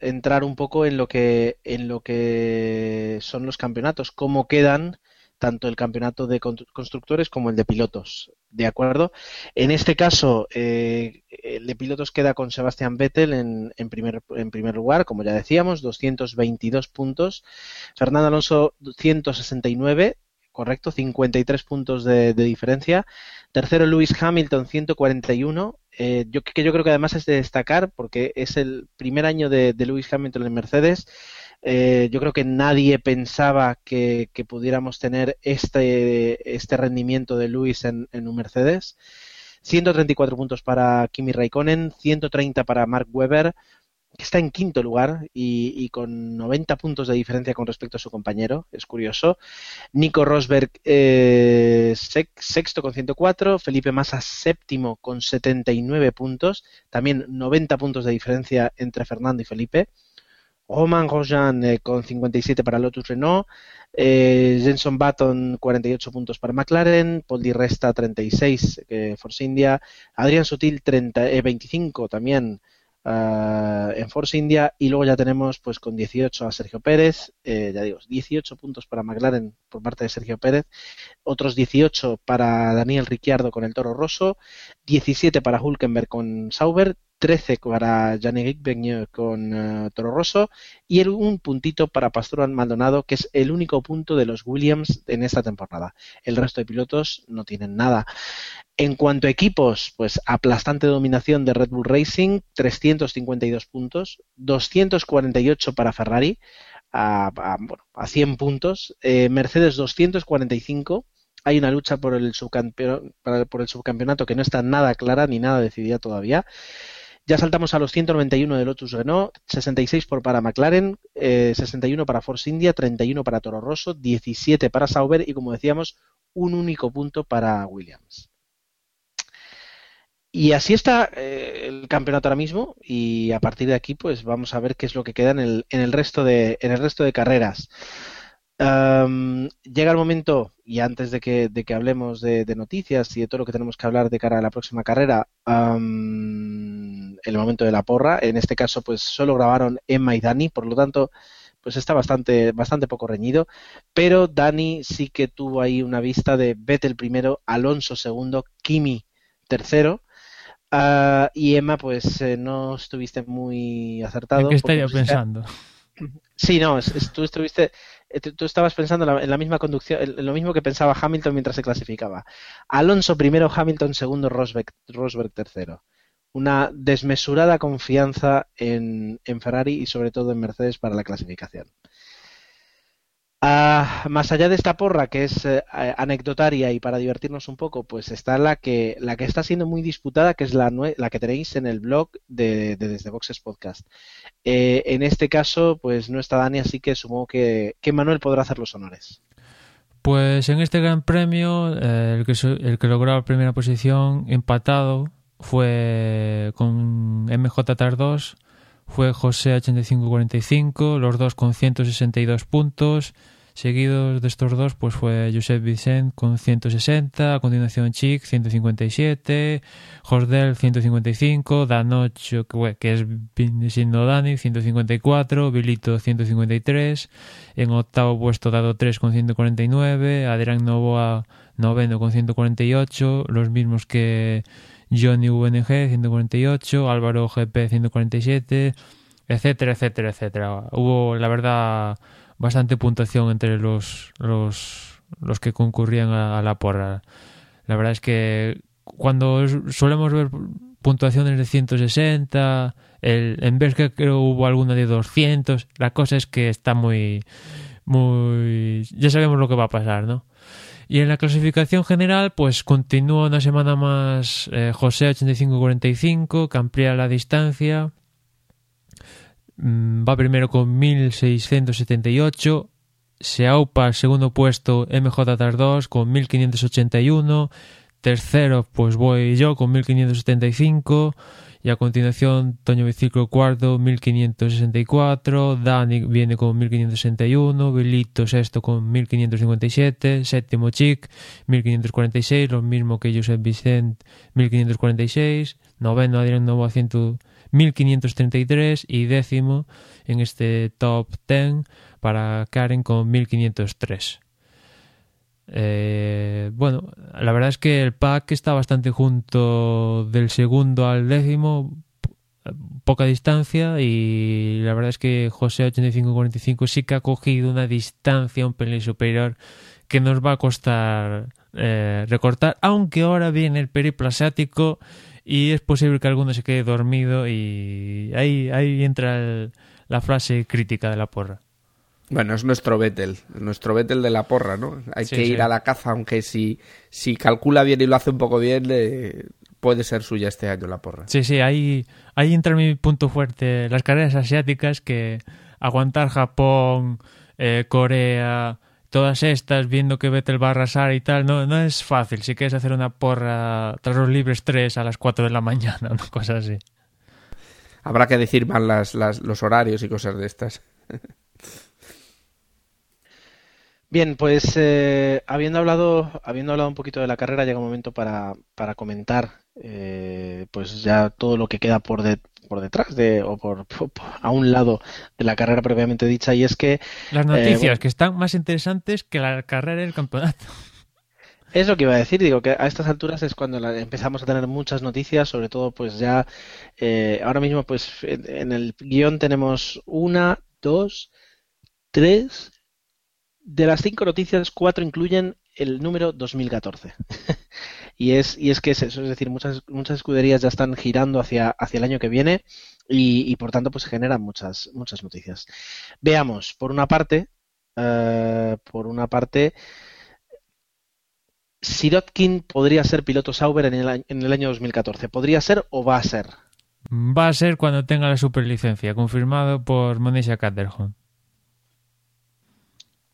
entrar un poco en lo que en lo que son los campeonatos, cómo quedan tanto el campeonato de constructores como el de pilotos, ¿de acuerdo? En este caso, eh, el de pilotos queda con Sebastián Vettel en, primer, en primer lugar, como ya decíamos, 222 puntos. Fernando Alonso, 169, correcto, 53 puntos de, de diferencia. Tercero, Lewis Hamilton, 141 eh, yo, que yo creo que además es de destacar porque es el primer año de, Lewis Hamilton en Mercedes. Eh, yo creo que nadie pensaba que, pudiéramos tener este, este rendimiento de Lewis en, un Mercedes. 134 puntos para Kimi Raikkonen, 130 para Mark Webber, que está en quinto lugar y, con 90 puntos de diferencia con respecto a su compañero, es curioso. Nico Rosberg eh, sexto con 104, Felipe Massa séptimo con 79 puntos, también 90 puntos de diferencia entre Fernando y Felipe. Roman Grosjean eh, con 57 para Lotus Renault, eh, Jenson Button 48 puntos para McLaren, Paul Di Resta 36 eh, Force India, Adrián Sutil 30, 25 también Ah, en Force India y luego ya tenemos pues con 18 a Sergio Pérez, eh, ya digo, 18 puntos para McLaren por parte de Sergio Pérez, otros 18 para Daniel Ricciardo con el Toro Rosso, 17 para Hulkenberg con Sauber, 13 para Yannick Begneux con uh, Toro Rosso y el, un puntito para Pastor Maldonado, que es el único punto de los Williams en esta temporada. El resto de pilotos no tienen nada. En cuanto a equipos, pues aplastante dominación de Red Bull Racing, 352 puntos, 248 para Ferrari, a, bueno, a 100 puntos, eh, Mercedes 245 hay una lucha por el, por el subcampeonato que no está nada clara ni nada decidida todavía. Ya saltamos a los 191 de Lotus Renault, 66 por para McLaren, 61 eh, para Force India, 31 para Toro Rosso, 17 para Sauber y como decíamos, un único punto para Williams. Y así está eh, el campeonato ahora mismo y a partir de aquí pues vamos a ver qué es lo que queda en el, resto, de, en el resto de carreras llega el momento, y antes de que, de que hablemos de, noticias y de todo lo que tenemos que hablar de cara a la próxima carrera, el momento de la porra. En este caso, pues solo grabaron Emma y Dani, por lo tanto, pues está bastante, bastante poco reñido. Pero Dani sí que tuvo ahí una vista de Vettel primero, Alonso segundo, Kimi tercero. Ah, y Emma, pues eh, no estuviste muy acertado. ¿En qué estaría pensando? Sí, no, tú estuviste, eh, tú estabas pensando en la, misma conducción, en lo mismo que pensaba Hamilton mientras se clasificaba. Alonso primero, Hamilton segundo, Rosberg, Rosberg tercero. Una desmesurada confianza en, en Ferrari y sobre todo en Mercedes para la clasificación. Ah, más allá de esta porra que es eh, anecdotaria y para divertirnos un poco, pues está la que la que está siendo muy disputada, que es la, que tenéis en el blog de, Desde Boxes Podcast. Eh, en este caso, pues no está Dani, así que supongo que, que Manuel podrá hacer los honores. Pues en este Gran Premio, eh, el, que, el que logró la primera posición empatado fue con MJ Tar 2, fue José 8545, los dos con 162 puntos. Seguidos de estos dos, pues fue Josep Vicent con 160, a continuación Chic 157, Jordel 155, Danocho, que es siendo Dani 154, Bilito 153, en octavo puesto Dado 3 con 149, Adrián Novoa noveno con 148, los mismos que Johnny UNG 148, Álvaro GP 147, etcétera, etcétera, etcétera. Hubo, la verdad, bastante puntuación entre los, los, los que concurrían a, la porra. La verdad es que cuando solemos ver puntuaciones de 160, el, en que creo hubo alguna de 200, la cosa es que está muy, muy... ya sabemos lo que va a pasar, ¿no? Y en la clasificación general, pues continúa una semana más eh, José 85-45, que amplía la distancia. Mm, va primero con 1678. Se aupa segundo puesto MJ 2 con 1581. Tercero, pues voy yo con 1575 y a continuación Toño Biciclo cuarto 1564, Dani viene con 1561, Bilito sexto con 1557, séptimo Chic 1546, lo mismo que Josep Vicent 1546, noveno Adrián Novo 1533 y décimo en este top 10 para Karen con 1503. Eh, bueno, la verdad es que el pack está bastante junto del segundo al décimo, poca distancia y la verdad es que José 8545 sí que ha cogido una distancia un pelín superior que nos va a costar eh, recortar, aunque ahora viene el periplo asiático y es posible que alguno se quede dormido y ahí, ahí entra la frase crítica de la porra. Bueno, es nuestro Vettel, nuestro Vettel de la porra, ¿no? Hay que ir a la caza, aunque si, si calcula bien y lo hace un poco bien, puede ser suya este año la porra. Sí, sí, ahí, ahí entra mi punto fuerte. Las carreras asiáticas que aguantar Japón, eh, Corea, todas estas, viendo que Vettel va a arrasar y tal, no, no es fácil. Si quieres hacer una porra tras los libres 3 a las 4 de la [LAUGHS] mañana, una cosa así. Habrá que decir mal las, las, los horarios y cosas de estas. Bien, pues eh, habiendo hablado, habiendo hablado un poquito de la carrera, llega un momento para, para comentar, eh, pues ya todo lo que queda por de, por detrás de o por, a un lado de la carrera previamente dicha y es que las noticias eh, que están más interesantes que la carrera y el campeonato. [LAUGHS] Es lo que iba a decir, digo que a estas alturas es cuando empezamos a tener muchas noticias, sobre todo pues ya ahora mismo pues en el guion tenemos una, dos, tres, de las cinco noticias, cuatro incluyen el número 2014. [LAUGHS] y, es, y es que es eso, es decir, muchas, muchas escuderías ya están girando hacia, hacia el año que viene y, por tanto pues generan muchas, muchas noticias. Veamos, por una parte, eh, por una parte, Sirotkin podría ser piloto Sauber en el, en el año 2014. ¿Podría ser o va a ser? Va a ser cuando tenga la superlicencia, confirmado por Monisha Caterham.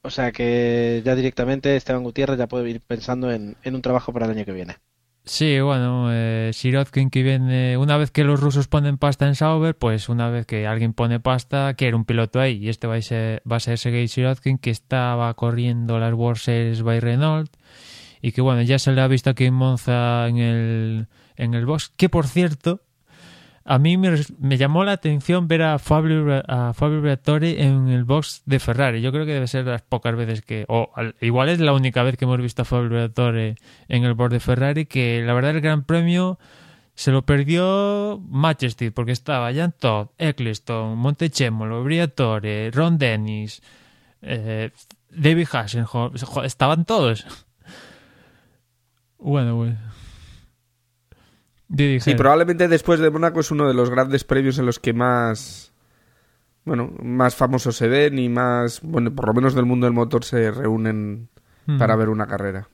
O sea que ya directamente Esteban Gutiérrez ya puede ir pensando en, un trabajo para el año que viene. Sí, bueno, eh, Sirotkin que viene, una vez que los rusos ponen pasta en Sauber, pues una vez que alguien pone pasta, quiere un piloto ahí. Y este va a ser, va a ser Sergei Sirotkin que estaba corriendo las World Series by Renault y que bueno, ya se le ha visto aquí en Monza en el, en el box, que por cierto, a mí me, llamó la atención ver a Fabio, a Briatore en el box de Ferrari. Yo creo que debe ser las pocas veces que, o igual es la única vez que hemos visto a Fabio Briatore en el box de Ferrari, que la verdad el Gran Premio se lo perdió Manchester porque estaba Jan Todd, Eccleston, Montechemolo, Briatore, Ron Dennis, eh, David Hasselhoff, estaban todos. Bueno, bueno. Sí, probablemente después de Mónaco es uno de los grandes premios en los que más, bueno, más famosos se ven y más, bueno, por lo menos del mundo del motor se reúnen para ver una carrera.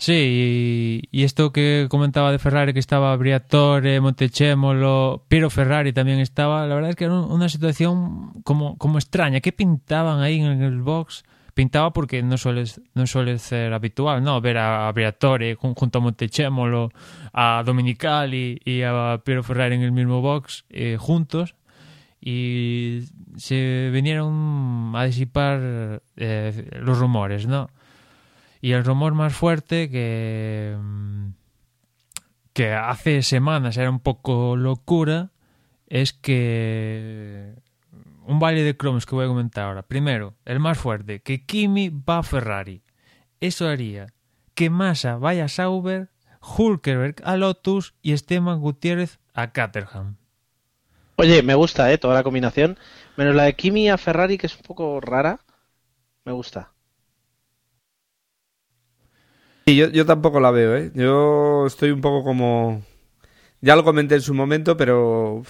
Sí, y, esto que comentaba de Ferrari, que estaba Briatore, Montechemolo, Piero Ferrari también estaba, la verdad es que era una situación como, como extraña. ¿Qué pintaban ahí en el box? Pintaba porque no suele, no suele ser habitual, ¿no? Ver a Briatore junto a Montechémolo, a Dominicali y a Piero Ferrari en el mismo box eh, juntos y se vinieron a disipar eh, los rumores, ¿no? Y el rumor más fuerte que, que hace semanas era un poco locura es que un baile de cromos que voy a comentar ahora. Primero, el más fuerte, que Kimi va a Ferrari. Eso haría que Massa vaya a Sauber, Hulkerberg a Lotus y Esteban Gutiérrez a Caterham. Oye, me gusta, ¿eh? Toda la combinación. Menos la de Kimi a Ferrari, que es un poco rara. Me gusta. Y yo, yo tampoco la veo, ¿eh? Yo estoy un poco como... Ya lo comenté en su momento, pero...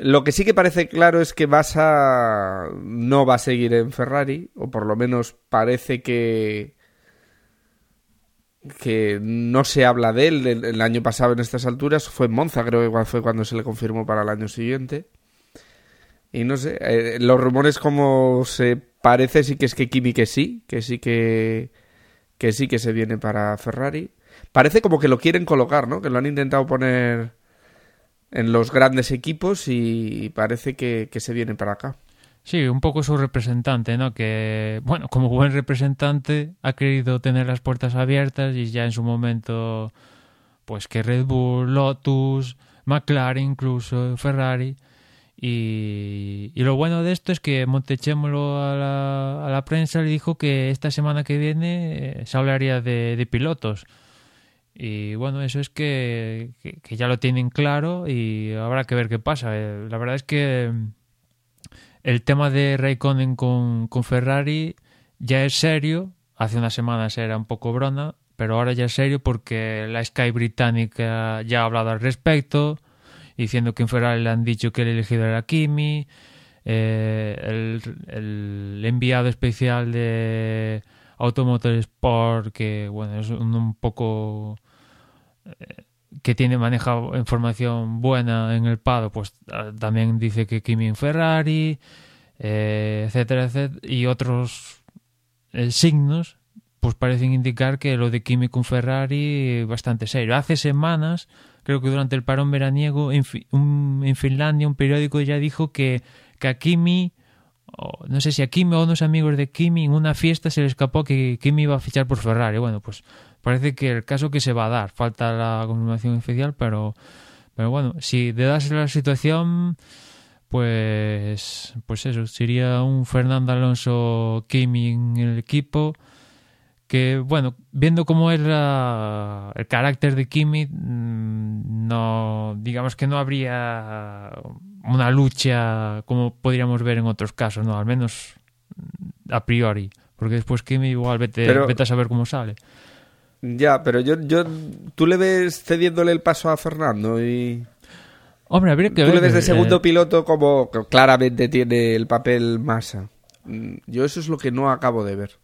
Lo que sí que parece claro es que Massa no va a seguir en Ferrari, o por lo menos parece que que no se habla de él el, año pasado en estas alturas, fue en Monza, creo que fue cuando se le confirmó para el año siguiente. Y no sé, eh, los rumores como se parece sí que es que Kimi que sí, que sí que, que sí que se viene para Ferrari. Parece como que lo quieren colocar, ¿no? Que lo han intentado poner en los grandes equipos y parece que, se viene para acá. Sí, un poco su representante, ¿no? Que, bueno, como buen representante ha querido tener las puertas abiertas y ya en su momento, pues que Red Bull, Lotus, McLaren incluso, Ferrari. Y, lo bueno de esto es que Montechémolo a la, a la prensa le dijo que esta semana que viene eh, se hablaría de pilotos. Y bueno, eso es que, que, ya lo tienen claro y habrá que ver qué pasa. Eh, la verdad es que el tema de Raikkonen con, con Ferrari ya es serio. Hace unas semanas era un poco brona, pero ahora ya es serio porque la Sky británica ya ha hablado al respecto, diciendo que en Ferrari le han dicho que el elegido era Kimi. Eh, el, el, enviado especial de Automotor Sport, que bueno, es un, poco que tiene maneja información buena en el Pado, pues ah, también dice que Kimi Ferrari, eh, etcétera, etcétera, y otros eh, signos, pues parecen indicar que lo de Kimi con Ferrari es bastante serio. Hace semanas, creo que durante el parón veraniego, en, Finlandia un periódico ya dijo que, que a Kimi no sé si a Kimi o a unos amigos de Kimi en una fiesta se le escapó que Kimi iba a fichar por Ferrari. Bueno, pues parece que el caso que se va a dar, falta la confirmación oficial, pero, pero bueno, si de darse la situación, pues, pues eso, sería un Fernando Alonso Kimi en el equipo que bueno, viendo cómo es la, el carácter de Kimi, mm, no, digamos que no habría una lucha como podríamos ver en otros casos, no, al menos a priori, porque después Kimi igual vete, Pero... vete a saber cómo sale. Ya, pero yo, yo, tú le ves cediéndole el paso a Fernando y... Hombre, habría que Tú ver, le ves de segundo eh... piloto como claramente tiene el papel masa. Yo eso es lo que no acabo de ver.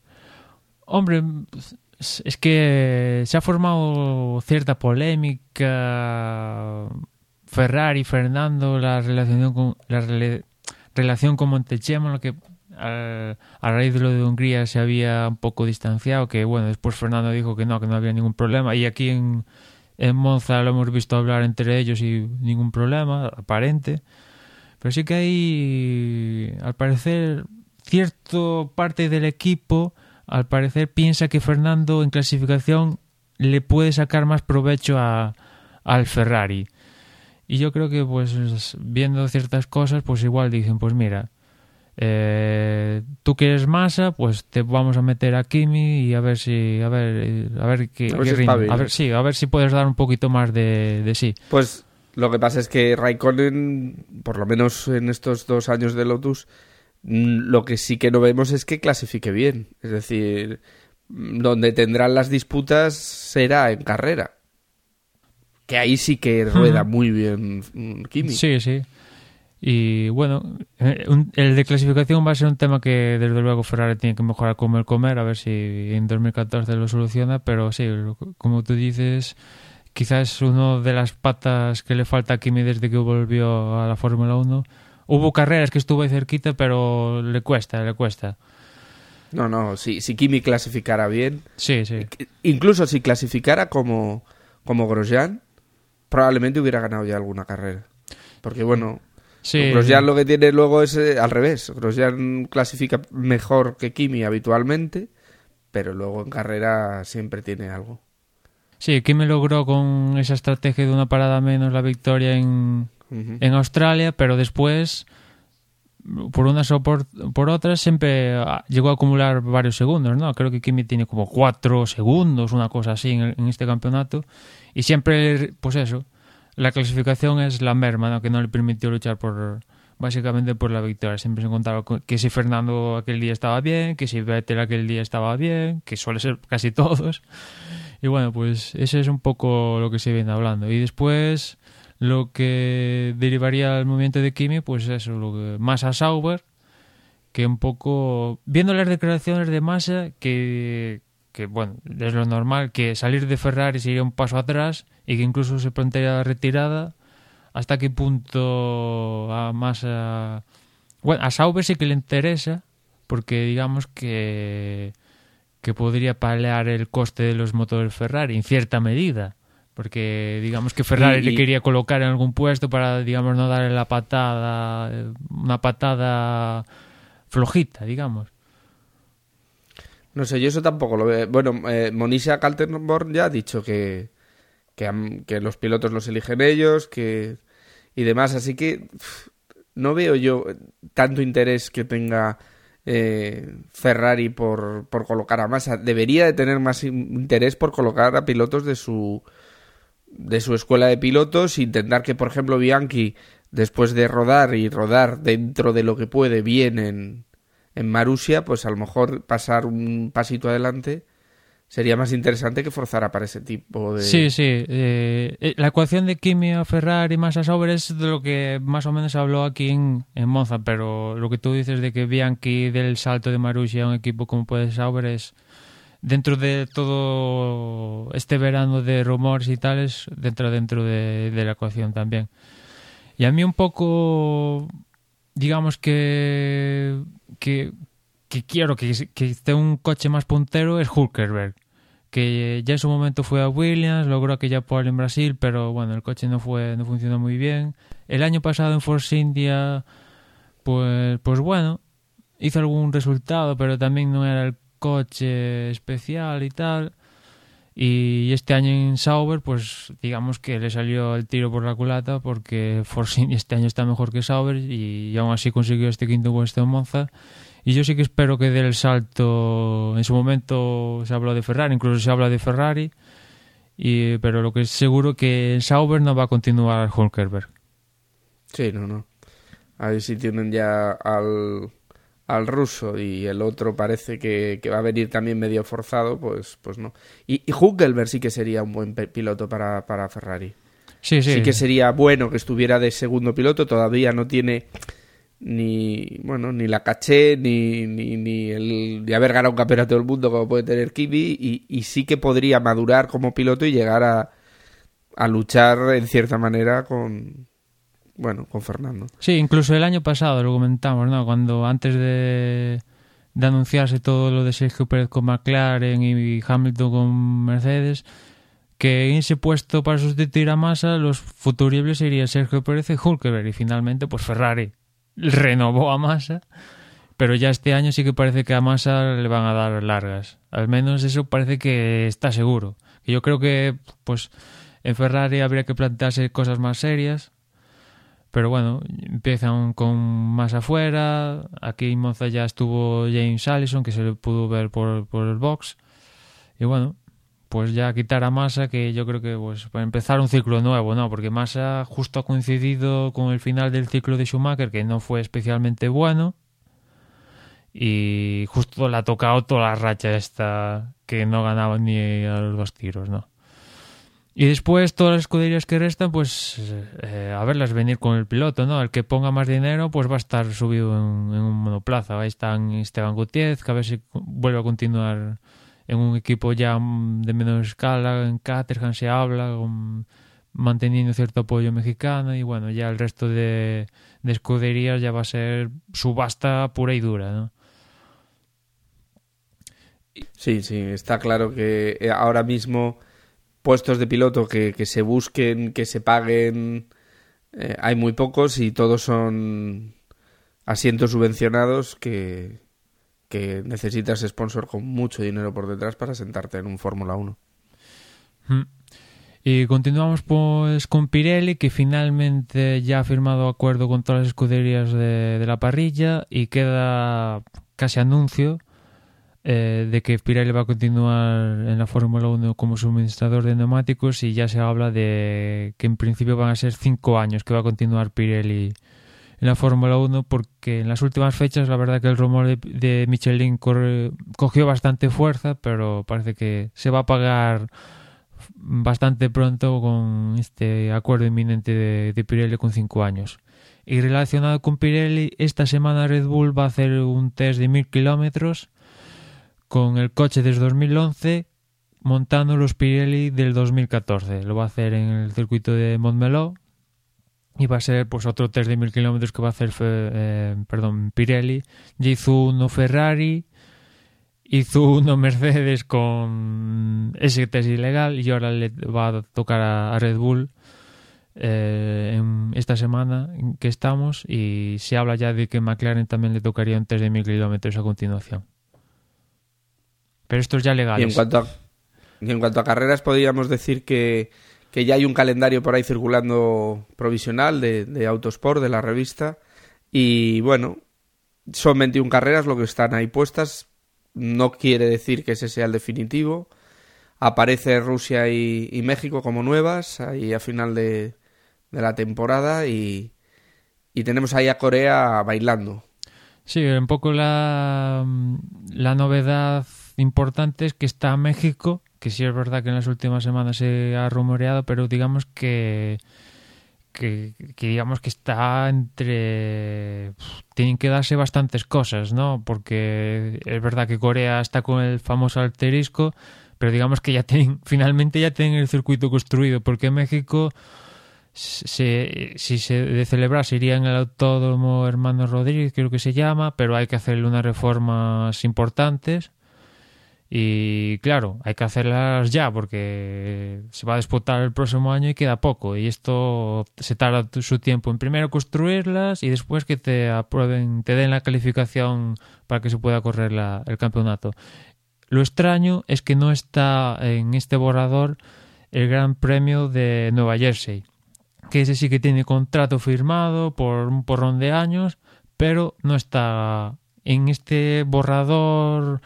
Hombre, es que se ha formado cierta polémica. Ferrari, Fernando, la relación con la rela relación con Montechemo, que a, a, raíz de lo de Hungría se había un poco distanciado, que bueno, después Fernando dijo que no, que no había ningún problema, y aquí en, en Monza lo hemos visto hablar entre ellos y ningún problema, aparente, pero sí que hay, al parecer, cierto parte del equipo, al parecer piensa que Fernando en clasificación le puede sacar más provecho a, al Ferrari. Y yo creo que pues viendo ciertas cosas, pues igual dicen, pues mira, eh, tú quieres masa, pues te vamos a meter a Kimi y a ver si a ver a ver qué, a ver, qué si ritmo. a ver sí, a ver si puedes dar un poquito más de, de sí. Pues lo que pasa es que Raikkonen, por lo menos en estos dos años de Lotus, lo que sí que no vemos es que clasifique bien. Es decir, donde tendrán las disputas será en carrera. Que ahí sí que rueda uh -huh. muy bien Kimi. Sí, sí. Y bueno, el de clasificación va a ser un tema que desde luego Ferrari tiene que mejorar como el comer, a ver si en 2014 lo soluciona, pero sí, como tú dices, quizás una de las patas que le falta a Kimi desde que volvió a la Fórmula 1. Hubo carreras que estuvo ahí cerquita, pero le cuesta, le cuesta. No, no, si, si Kimi clasificara bien, Sí, sí. incluso si clasificara como, como Grosjean, probablemente hubiera ganado ya alguna carrera. Porque bueno, Sí, Grosjean lo que tiene luego es eh, al revés. Grosjean clasifica mejor que Kimi habitualmente, pero luego en carrera siempre tiene algo. sí, Kimi logró con esa estrategia de una parada menos la victoria en, en Australia, pero después, por unas o por, por otras, siempre ah, llegó a acumular varios segundos, ¿no? Creo que Kimi tiene como cuatro segundos, una cosa así en este campeonato. Y siempre, pues eso, la clasificación es la merma, ¿no? Que no le permitió luchar por básicamente por la victoria. Siempre se encontraba con- que si Fernando aquel día estaba bien, que si Vettel aquel día estaba bien, que suele ser casi todos. Y bueno, pues ese es un poco lo que se viene hablando. Y después lo que derivaría al movimiento de Kimi, pues eso, lo que Massa Sauber, que un poco, viendo las declaraciones de Massa, que, que bueno, es lo normal, que salir de Ferrari sería un paso atrás y que incluso se plantea la retirada, hasta qué punto a Massa... Bueno, a Sauber sí que le interesa, porque digamos que que podría paliar el coste de los motores Ferrari en cierta medida. Porque digamos que Ferrari Y- le quería colocar en algún puesto para, digamos, no darle la patada, una patada flojita, digamos. No sé, yo eso tampoco lo veo. Bueno, eh, Kaltenborn ya ha dicho que, que, que los pilotos los eligen ellos que y demás, así que no veo yo tanto interés que tenga eh, Ferrari por, por colocar a Massa. Debería de tener más in- interés por colocar a pilotos de su de su escuela de pilotos, intentar que, por ejemplo, Bianchi, después de rodar y rodar dentro de lo que puede bien en, en Marusia, pues a lo mejor pasar un pasito adelante sería más interesante que forzara para ese tipo de... Sí, sí. eh, eh, la ecuación de Kimi a Ferrari más a Sauber es de lo que más o menos habló aquí en, en Monza, pero lo que tú dices de que Bianchi del salto de Marussia a un equipo como puede Sauber es dentro de todo este verano de rumores y tales, dentro dentro de, de la ecuación también. Y a mí un poco, digamos que que, quiero que, esté un coche más puntero es Hulkenberg que ya en su momento fue a Williams, logró aquella pole en Brasil, pero bueno, el coche no fue no funcionó muy bien. El año pasado en Force India, pues, pues bueno, hizo algún resultado, pero también no era el coche especial y tal. Y este año en Sauber, pues digamos que le salió el tiro por la culata porque Force este año está mejor que Sauber y, aún así consiguió este quinto puesto en Monza. Y yo sí que espero que dé el salto. En su momento se habló de Ferrari, incluso se habla de Ferrari. Y, pero lo que es seguro que en Sauber no va a continuar Hulkenberg. Sí, no, no. A ver si tienen ya al, al ruso y el otro parece que, que va a venir también medio forzado, pues, pues no. Y, y Hülkenberg sí que sería un buen piloto para, para Ferrari. Sí, sí. sí que sería bueno que estuviera de segundo piloto, todavía no tiene ni bueno ni la caché ni, ni, ni el de haber ganado un campeonato del mundo como puede tener Kimi y, y sí que podría madurar como piloto y llegar a, a luchar en cierta manera con bueno con Fernando Sí, incluso el año pasado lo comentamos, ¿no? Cuando antes de, anunciarse todo lo de Sergio Pérez con McLaren y Hamilton con Mercedes, que en ese puesto para sustituir a Massa los futuribles serían Sergio Pérez y Hulkenberg y finalmente pues Ferrari renovó a Massa, pero ya este año sí que parece que a Massa le van a dar largas. Al menos eso parece que está seguro. Yo creo que pues en Ferrari habría que plantearse cosas más serias. Pero bueno, empiezan con más afuera. Aquí en Monza ya estuvo James Allison, que se le pudo ver por, por el box. Y bueno, pues ya quitar a Massa, que yo creo que pues para empezar un ciclo nuevo, ¿no? Porque Massa justo ha coincidido con el final del ciclo de Schumacher, que no fue especialmente bueno. Y justo le ha tocado toda la racha esta que no ganaba ni a los dos tiros, ¿no? Y después todas las escuderías que restan, pues eh, a verlas venir con el piloto, ¿no? El que ponga más dinero, pues va a estar subido en, un monoplaza. Ahí están Esteban Gutiérrez, que a ver si vuelve a continuar en un equipo ya mm, de menos escala. En Caterham se habla, manteniendo cierto apoyo mexicano. Y bueno, ya el resto de, de escuderías ya va a ser subasta pura y dura, ¿no? Sí, sí, está claro que eh, ahora mismo puestos de piloto que, que se busquen, que se paguen, eh, hay muy pocos y todos son asientos subvencionados que, que necesitas sponsor con mucho dinero por detrás para sentarte en un Fórmula 1. Mm. Y continuamos pues con Pirelli, que finalmente ya ha firmado acuerdo con todas las escuderías de, de la parrilla y queda casi anuncio eh, de que Pirelli va a continuar en la Fórmula 1 como suministrador de neumáticos y ya se habla de que en principio van a ser cinco años que va a continuar Pirelli en la Fórmula 1 porque en las últimas fechas la verdad que el rumor de, de Michelin cogió bastante fuerza pero parece que se va a pagar bastante pronto con este acuerdo inminente de Pirelli con cinco años. Y relacionado con Pirelli, esta semana Red Bull va a hacer un test de mil kilómetros con el coche desde 2011 montando los Pirelli del 2014. Lo va a hacer en el circuito de Montmeló y va a ser pues otro test de mil kilómetros que va a hacer eh, perdón, Pirelli. Ya hizo uno Ferrari, hizo uno Mercedes con ese test ilegal y ahora le va a tocar a, Red Bull eh, en esta semana en que estamos y se habla ya de que McLaren también le tocaría un test de mil kilómetros a continuación. Pero esto es ya legal. Y en cuanto a, y en cuanto a carreras, podríamos decir que, que ya hay un calendario por ahí circulando provisional de, de Autosport, de la revista. Y bueno, son 21 carreras lo que están ahí puestas. No quiere decir que ese sea el definitivo. Aparece Rusia y, y México como nuevas ahí a final de, de la temporada. Y, y tenemos ahí a Corea bailando. Sí, un poco la, la novedad importante es que está México, que sí es verdad que en las últimas semanas se ha rumoreado, pero digamos que que, digamos que está entre tienen que darse bastantes cosas, ¿no? Porque es verdad que Corea está con el famoso alterisco, pero digamos que ya tienen [LAUGHS] finalmente ya tienen el circuito construido, porque México se, si se de celebrar sería en el Autódromo Hermano Rodríguez, creo que se llama, pero hay que hacerle unas reformas importantes. Y claro, hay que hacerlas ya porque se va a disputar el próximo año y queda poco. Y esto se tarda su tiempo en primero construirlas y después que te aprueben, te den la calificación para que se pueda correr el campeonato. Lo extraño es que no está en este borrador el Gran Premio de Nueva Jersey, que ese sí que tiene contrato firmado por un porrón de años, pero no está en este borrador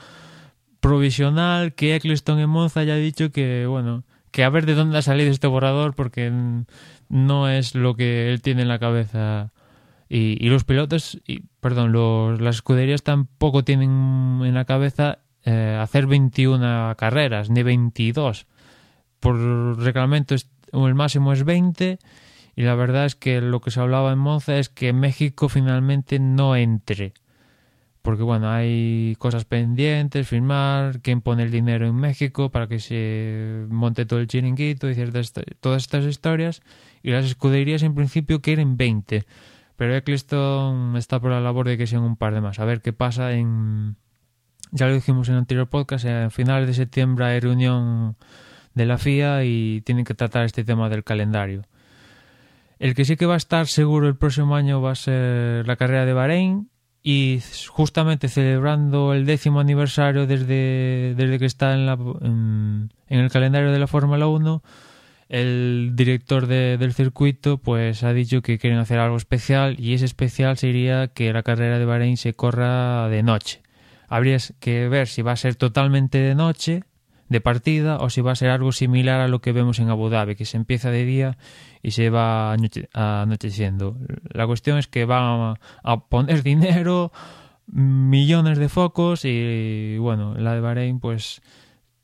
provisional que Eccleston en Monza ya ha dicho que, bueno, que a ver de dónde ha salido este borrador porque no es lo que él tiene en la cabeza. Y, los pilotos, y, perdón, los, las escuderías tampoco tienen en la cabeza eh, hacer 21 carreras, ni 22. Por reglamento es- el máximo es 20 y la verdad es que lo que se hablaba en Monza es que México finalmente no entre porque bueno, hay cosas pendientes, firmar, quién pone el dinero en México para que se monte todo el chiringuito y ciertas, todas estas historias. Y las escuderías en principio quieren 20, pero Eccleston está por la labor de que sean un par de más. A ver qué pasa en... Ya lo dijimos en el anterior podcast, a finales de septiembre hay reunión de la FIA y tienen que tratar este tema del calendario. El que sí que va a estar seguro el próximo año va a ser la carrera de Bahrein, y justamente celebrando el décimo aniversario desde, desde que está en, la, en, en el calendario de la Fórmula 1, el director de, del circuito pues ha dicho que quieren hacer algo especial y ese especial sería que la carrera de Bahrein se corra de noche. Habría que ver si va a ser totalmente de noche, de partida, o si va a ser algo similar a lo que vemos en Abu Dhabi, que se empieza de día y se va anoche anocheciendo. La cuestión es que van a, a, poner [LAUGHS] dinero, millones de focos y bueno, la de Bahrein pues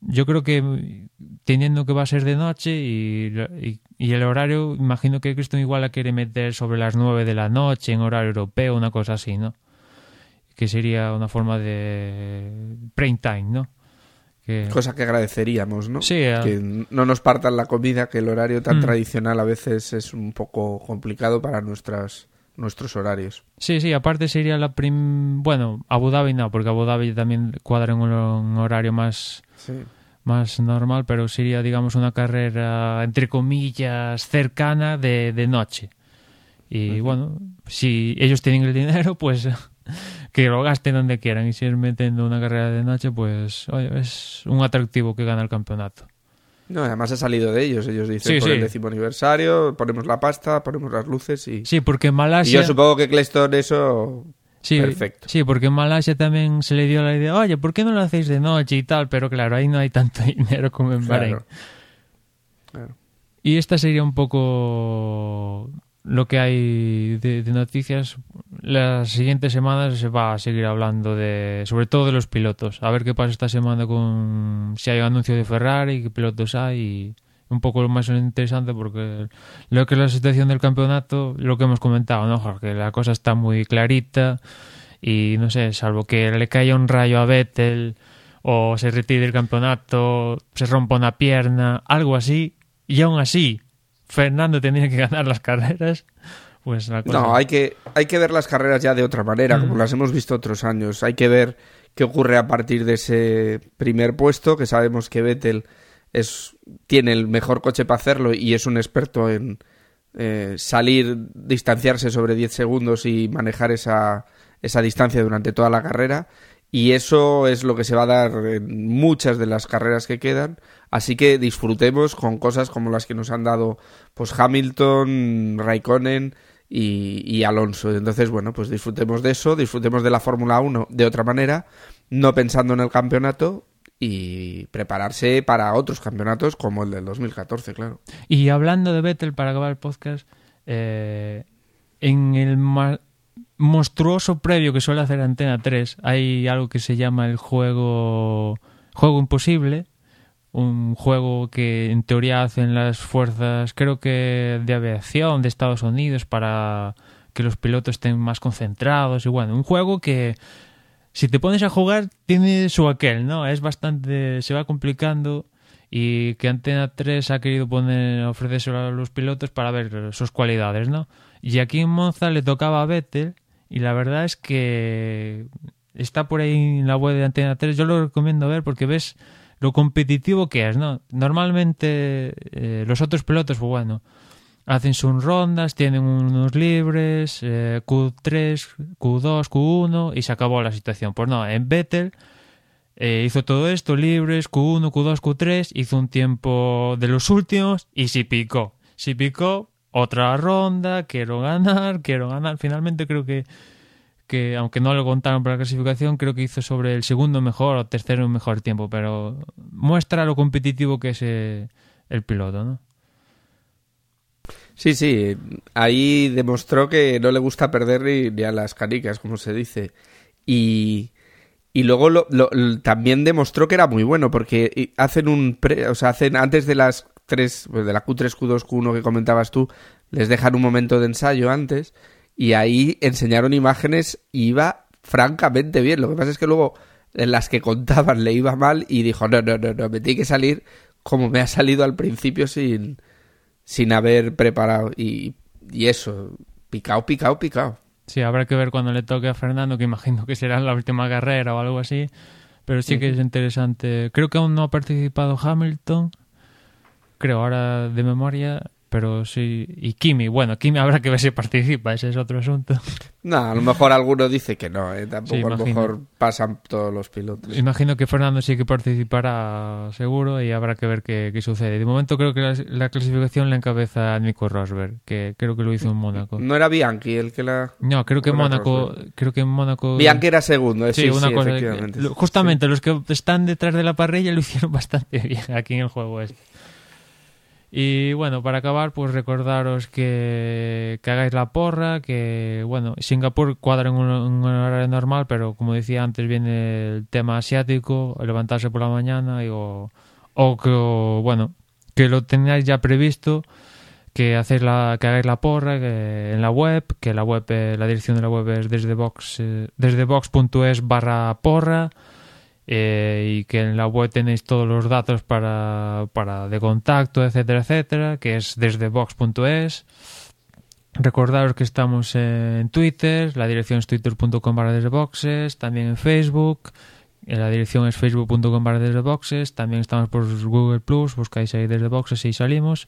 yo creo que teniendo que va a ser de noche y, y, y el horario, imagino que Cristo igual la quiere meter sobre las 9 de la noche en horario europeo, una cosa así, ¿no? Que sería una forma de prime time, ¿no? Que... Cosa que agradeceríamos, ¿no? Sí. A... Que no nos partan la comida, que el horario tan mm. tradicional a veces es un poco complicado para nuestras nuestros horarios. Sí, sí, aparte sería la prim... Bueno, Abu Dhabi no, porque Abu Dhabi también cuadra en un, horario más, Sí. más normal, pero sería, digamos, una carrera, entre comillas, cercana de, de noche. Y bueno, si ellos tienen el dinero, pues que lo gasten donde quieran. Y si es metiendo una carrera de noche, pues oye, es un atractivo que gana el campeonato. No, además ha salido de ellos. Ellos dicen Sí, por sí. el décimo aniversario, ponemos la pasta, ponemos las luces y... Sí, porque en y Malasia... yo supongo que Cleston eso... Sí, Perfecto. Sí, porque en Malasia también se le dio la idea, oye, ¿por qué no lo hacéis de noche y tal? Pero claro, ahí no hay tanto [LAUGHS] dinero como en Bahrein. Claro. Claro. Y esta sería un poco lo que hay de, noticias. Las siguientes semanas se va a seguir hablando de, sobre todo de los pilotos. A ver qué pasa esta semana con si hay anuncio de Ferrari, qué pilotos hay un poco más interesante porque lo que es la situación del campeonato, lo que hemos comentado, ¿no? Jorge? Que la cosa está muy clarita y no sé, salvo que le caiga un rayo a Vettel o se retire el campeonato, se rompa una pierna, algo así, y aún así Fernando tendría que ganar las carreras, pues la cosa... No, hay que, hay que ver las carreras ya de otra manera, como Mm. las hemos visto otros años. Hay que ver qué ocurre a partir de ese primer puesto, que sabemos que Vettel es, tiene el mejor coche para hacerlo y es un experto en eh, salir, distanciarse sobre 10 segundos y manejar esa, esa distancia durante toda la carrera. Y eso es lo que se va a dar en muchas de las carreras que quedan. Así que disfrutemos con cosas como las que nos han dado pues Hamilton, Raikkonen y, Alonso. Entonces, bueno, pues disfrutemos de eso, disfrutemos de la Fórmula 1 de otra manera, no pensando en el campeonato y prepararse para otros campeonatos como el del 2014, claro. Y hablando de Vettel, para acabar el podcast, eh, en el monstruoso previo que suele hacer Antena 3, hay algo que se llama el juego, juego imposible, un juego que en teoría hacen las fuerzas, creo que de aviación de Estados Unidos para que los pilotos estén más concentrados y bueno, un juego que si te pones a jugar tiene su aquel, ¿no? Es bastante, se va complicando y que Antena 3 ha querido poner, ofrecérselo a los pilotos para ver sus cualidades, ¿no? Y aquí en Monza le tocaba a Vettel y la verdad es que está por ahí en la web de Antena 3, yo lo recomiendo ver porque ves lo competitivo que es, ¿no? Normalmente eh, los otros pilotos, pues bueno, hacen sus rondas, tienen unos libres, eh, Q3, Q2, Q1 y se acabó la situación. Pues no, en Vettel eh, hizo todo esto, libres, Q1, Q2, Q3, hizo un tiempo de los últimos y se picó. Se picó, otra ronda, quiero ganar, quiero ganar. Finalmente creo que, que aunque no lo contaron para la clasificación, creo que hizo sobre el segundo mejor o tercero mejor tiempo, pero muestra lo competitivo que es eh, el piloto, ¿no? Sí, sí, ahí demostró que no le gusta perder ni, a las canicas, como se dice. Y, y luego lo- también demostró que era muy bueno, porque hacen un... o sea, hacen antes de las tres, de la Q3, Q2, Q1 que comentabas tú, les dejan un momento de ensayo antes y ahí enseñaron imágenes y iba francamente bien. Lo que pasa es que luego en las que contaban le iba mal y dijo, no, no, no, no, me tiene que salir como me ha salido al principio sin sin haber preparado y, y eso, picao, picao, picao. Sí, habrá que ver cuando le toque a Fernando, que imagino que será la última carrera o algo así. Pero sí que es interesante. Creo que aún no ha participado Hamilton. Creo ahora de memoria. Pero sí. Y Kimi. Bueno, Kimi habrá que ver si participa. Ese es otro asunto. No, a lo mejor alguno dice que no, ¿eh? tampoco Sí, a lo mejor pasan todos los pilotos. Imagino que Fernando sí que participará seguro y habrá que ver qué, qué sucede. De momento creo que la, la clasificación la encabeza Nico Rosberg, que creo que lo hizo en Mónaco. No era Bianchi el que la... No, creo que en Mónaco, Rosberg. creo que en Mónaco Bianchi era segundo, eh, sí, Sí, una sí, cosa. efectivamente. justamente los que están detrás de la parrilla lo hicieron [LAUGHS] bastante bien aquí en el juego este. Y bueno, para acabar, pues recordaros que, que hagáis la porra, que bueno, Singapur cuadra en un, un horario normal, pero como decía antes, viene el tema asiático, levantarse por la mañana, y, o, que, bueno, que lo tengáis ya previsto, que hacéis la, que hagáis la porra que en la web, que la web, eh, la dirección de la web es desde box, eh, desde box.es barra porra, eh, y que en la web tenéis todos los datos para, para de contacto, etcétera, etcétera, que es desde box.es. Recordaros que estamos en Twitter, la dirección es twitter.com barra desde boxes, también en Facebook, la dirección es facebook.com barra desde boxes, también estamos por Google Plus, buscáis ahí desde boxes y salimos.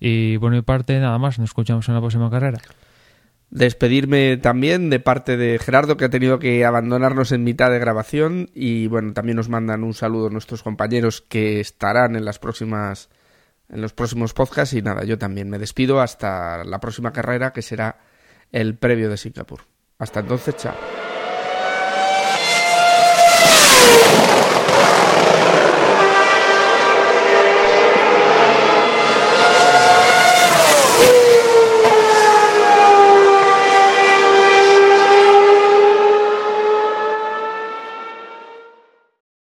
Y por mi parte, nada más, nos escuchamos en la próxima carrera. Despedirme también de parte de Gerardo, que ha tenido que abandonarnos en mitad de grabación. Y bueno, también nos mandan un saludo nuestros compañeros que estarán en las próximas en los próximos podcasts. Y nada, yo también me despido hasta la próxima carrera, que será el previo de Singapur. Hasta entonces, chao.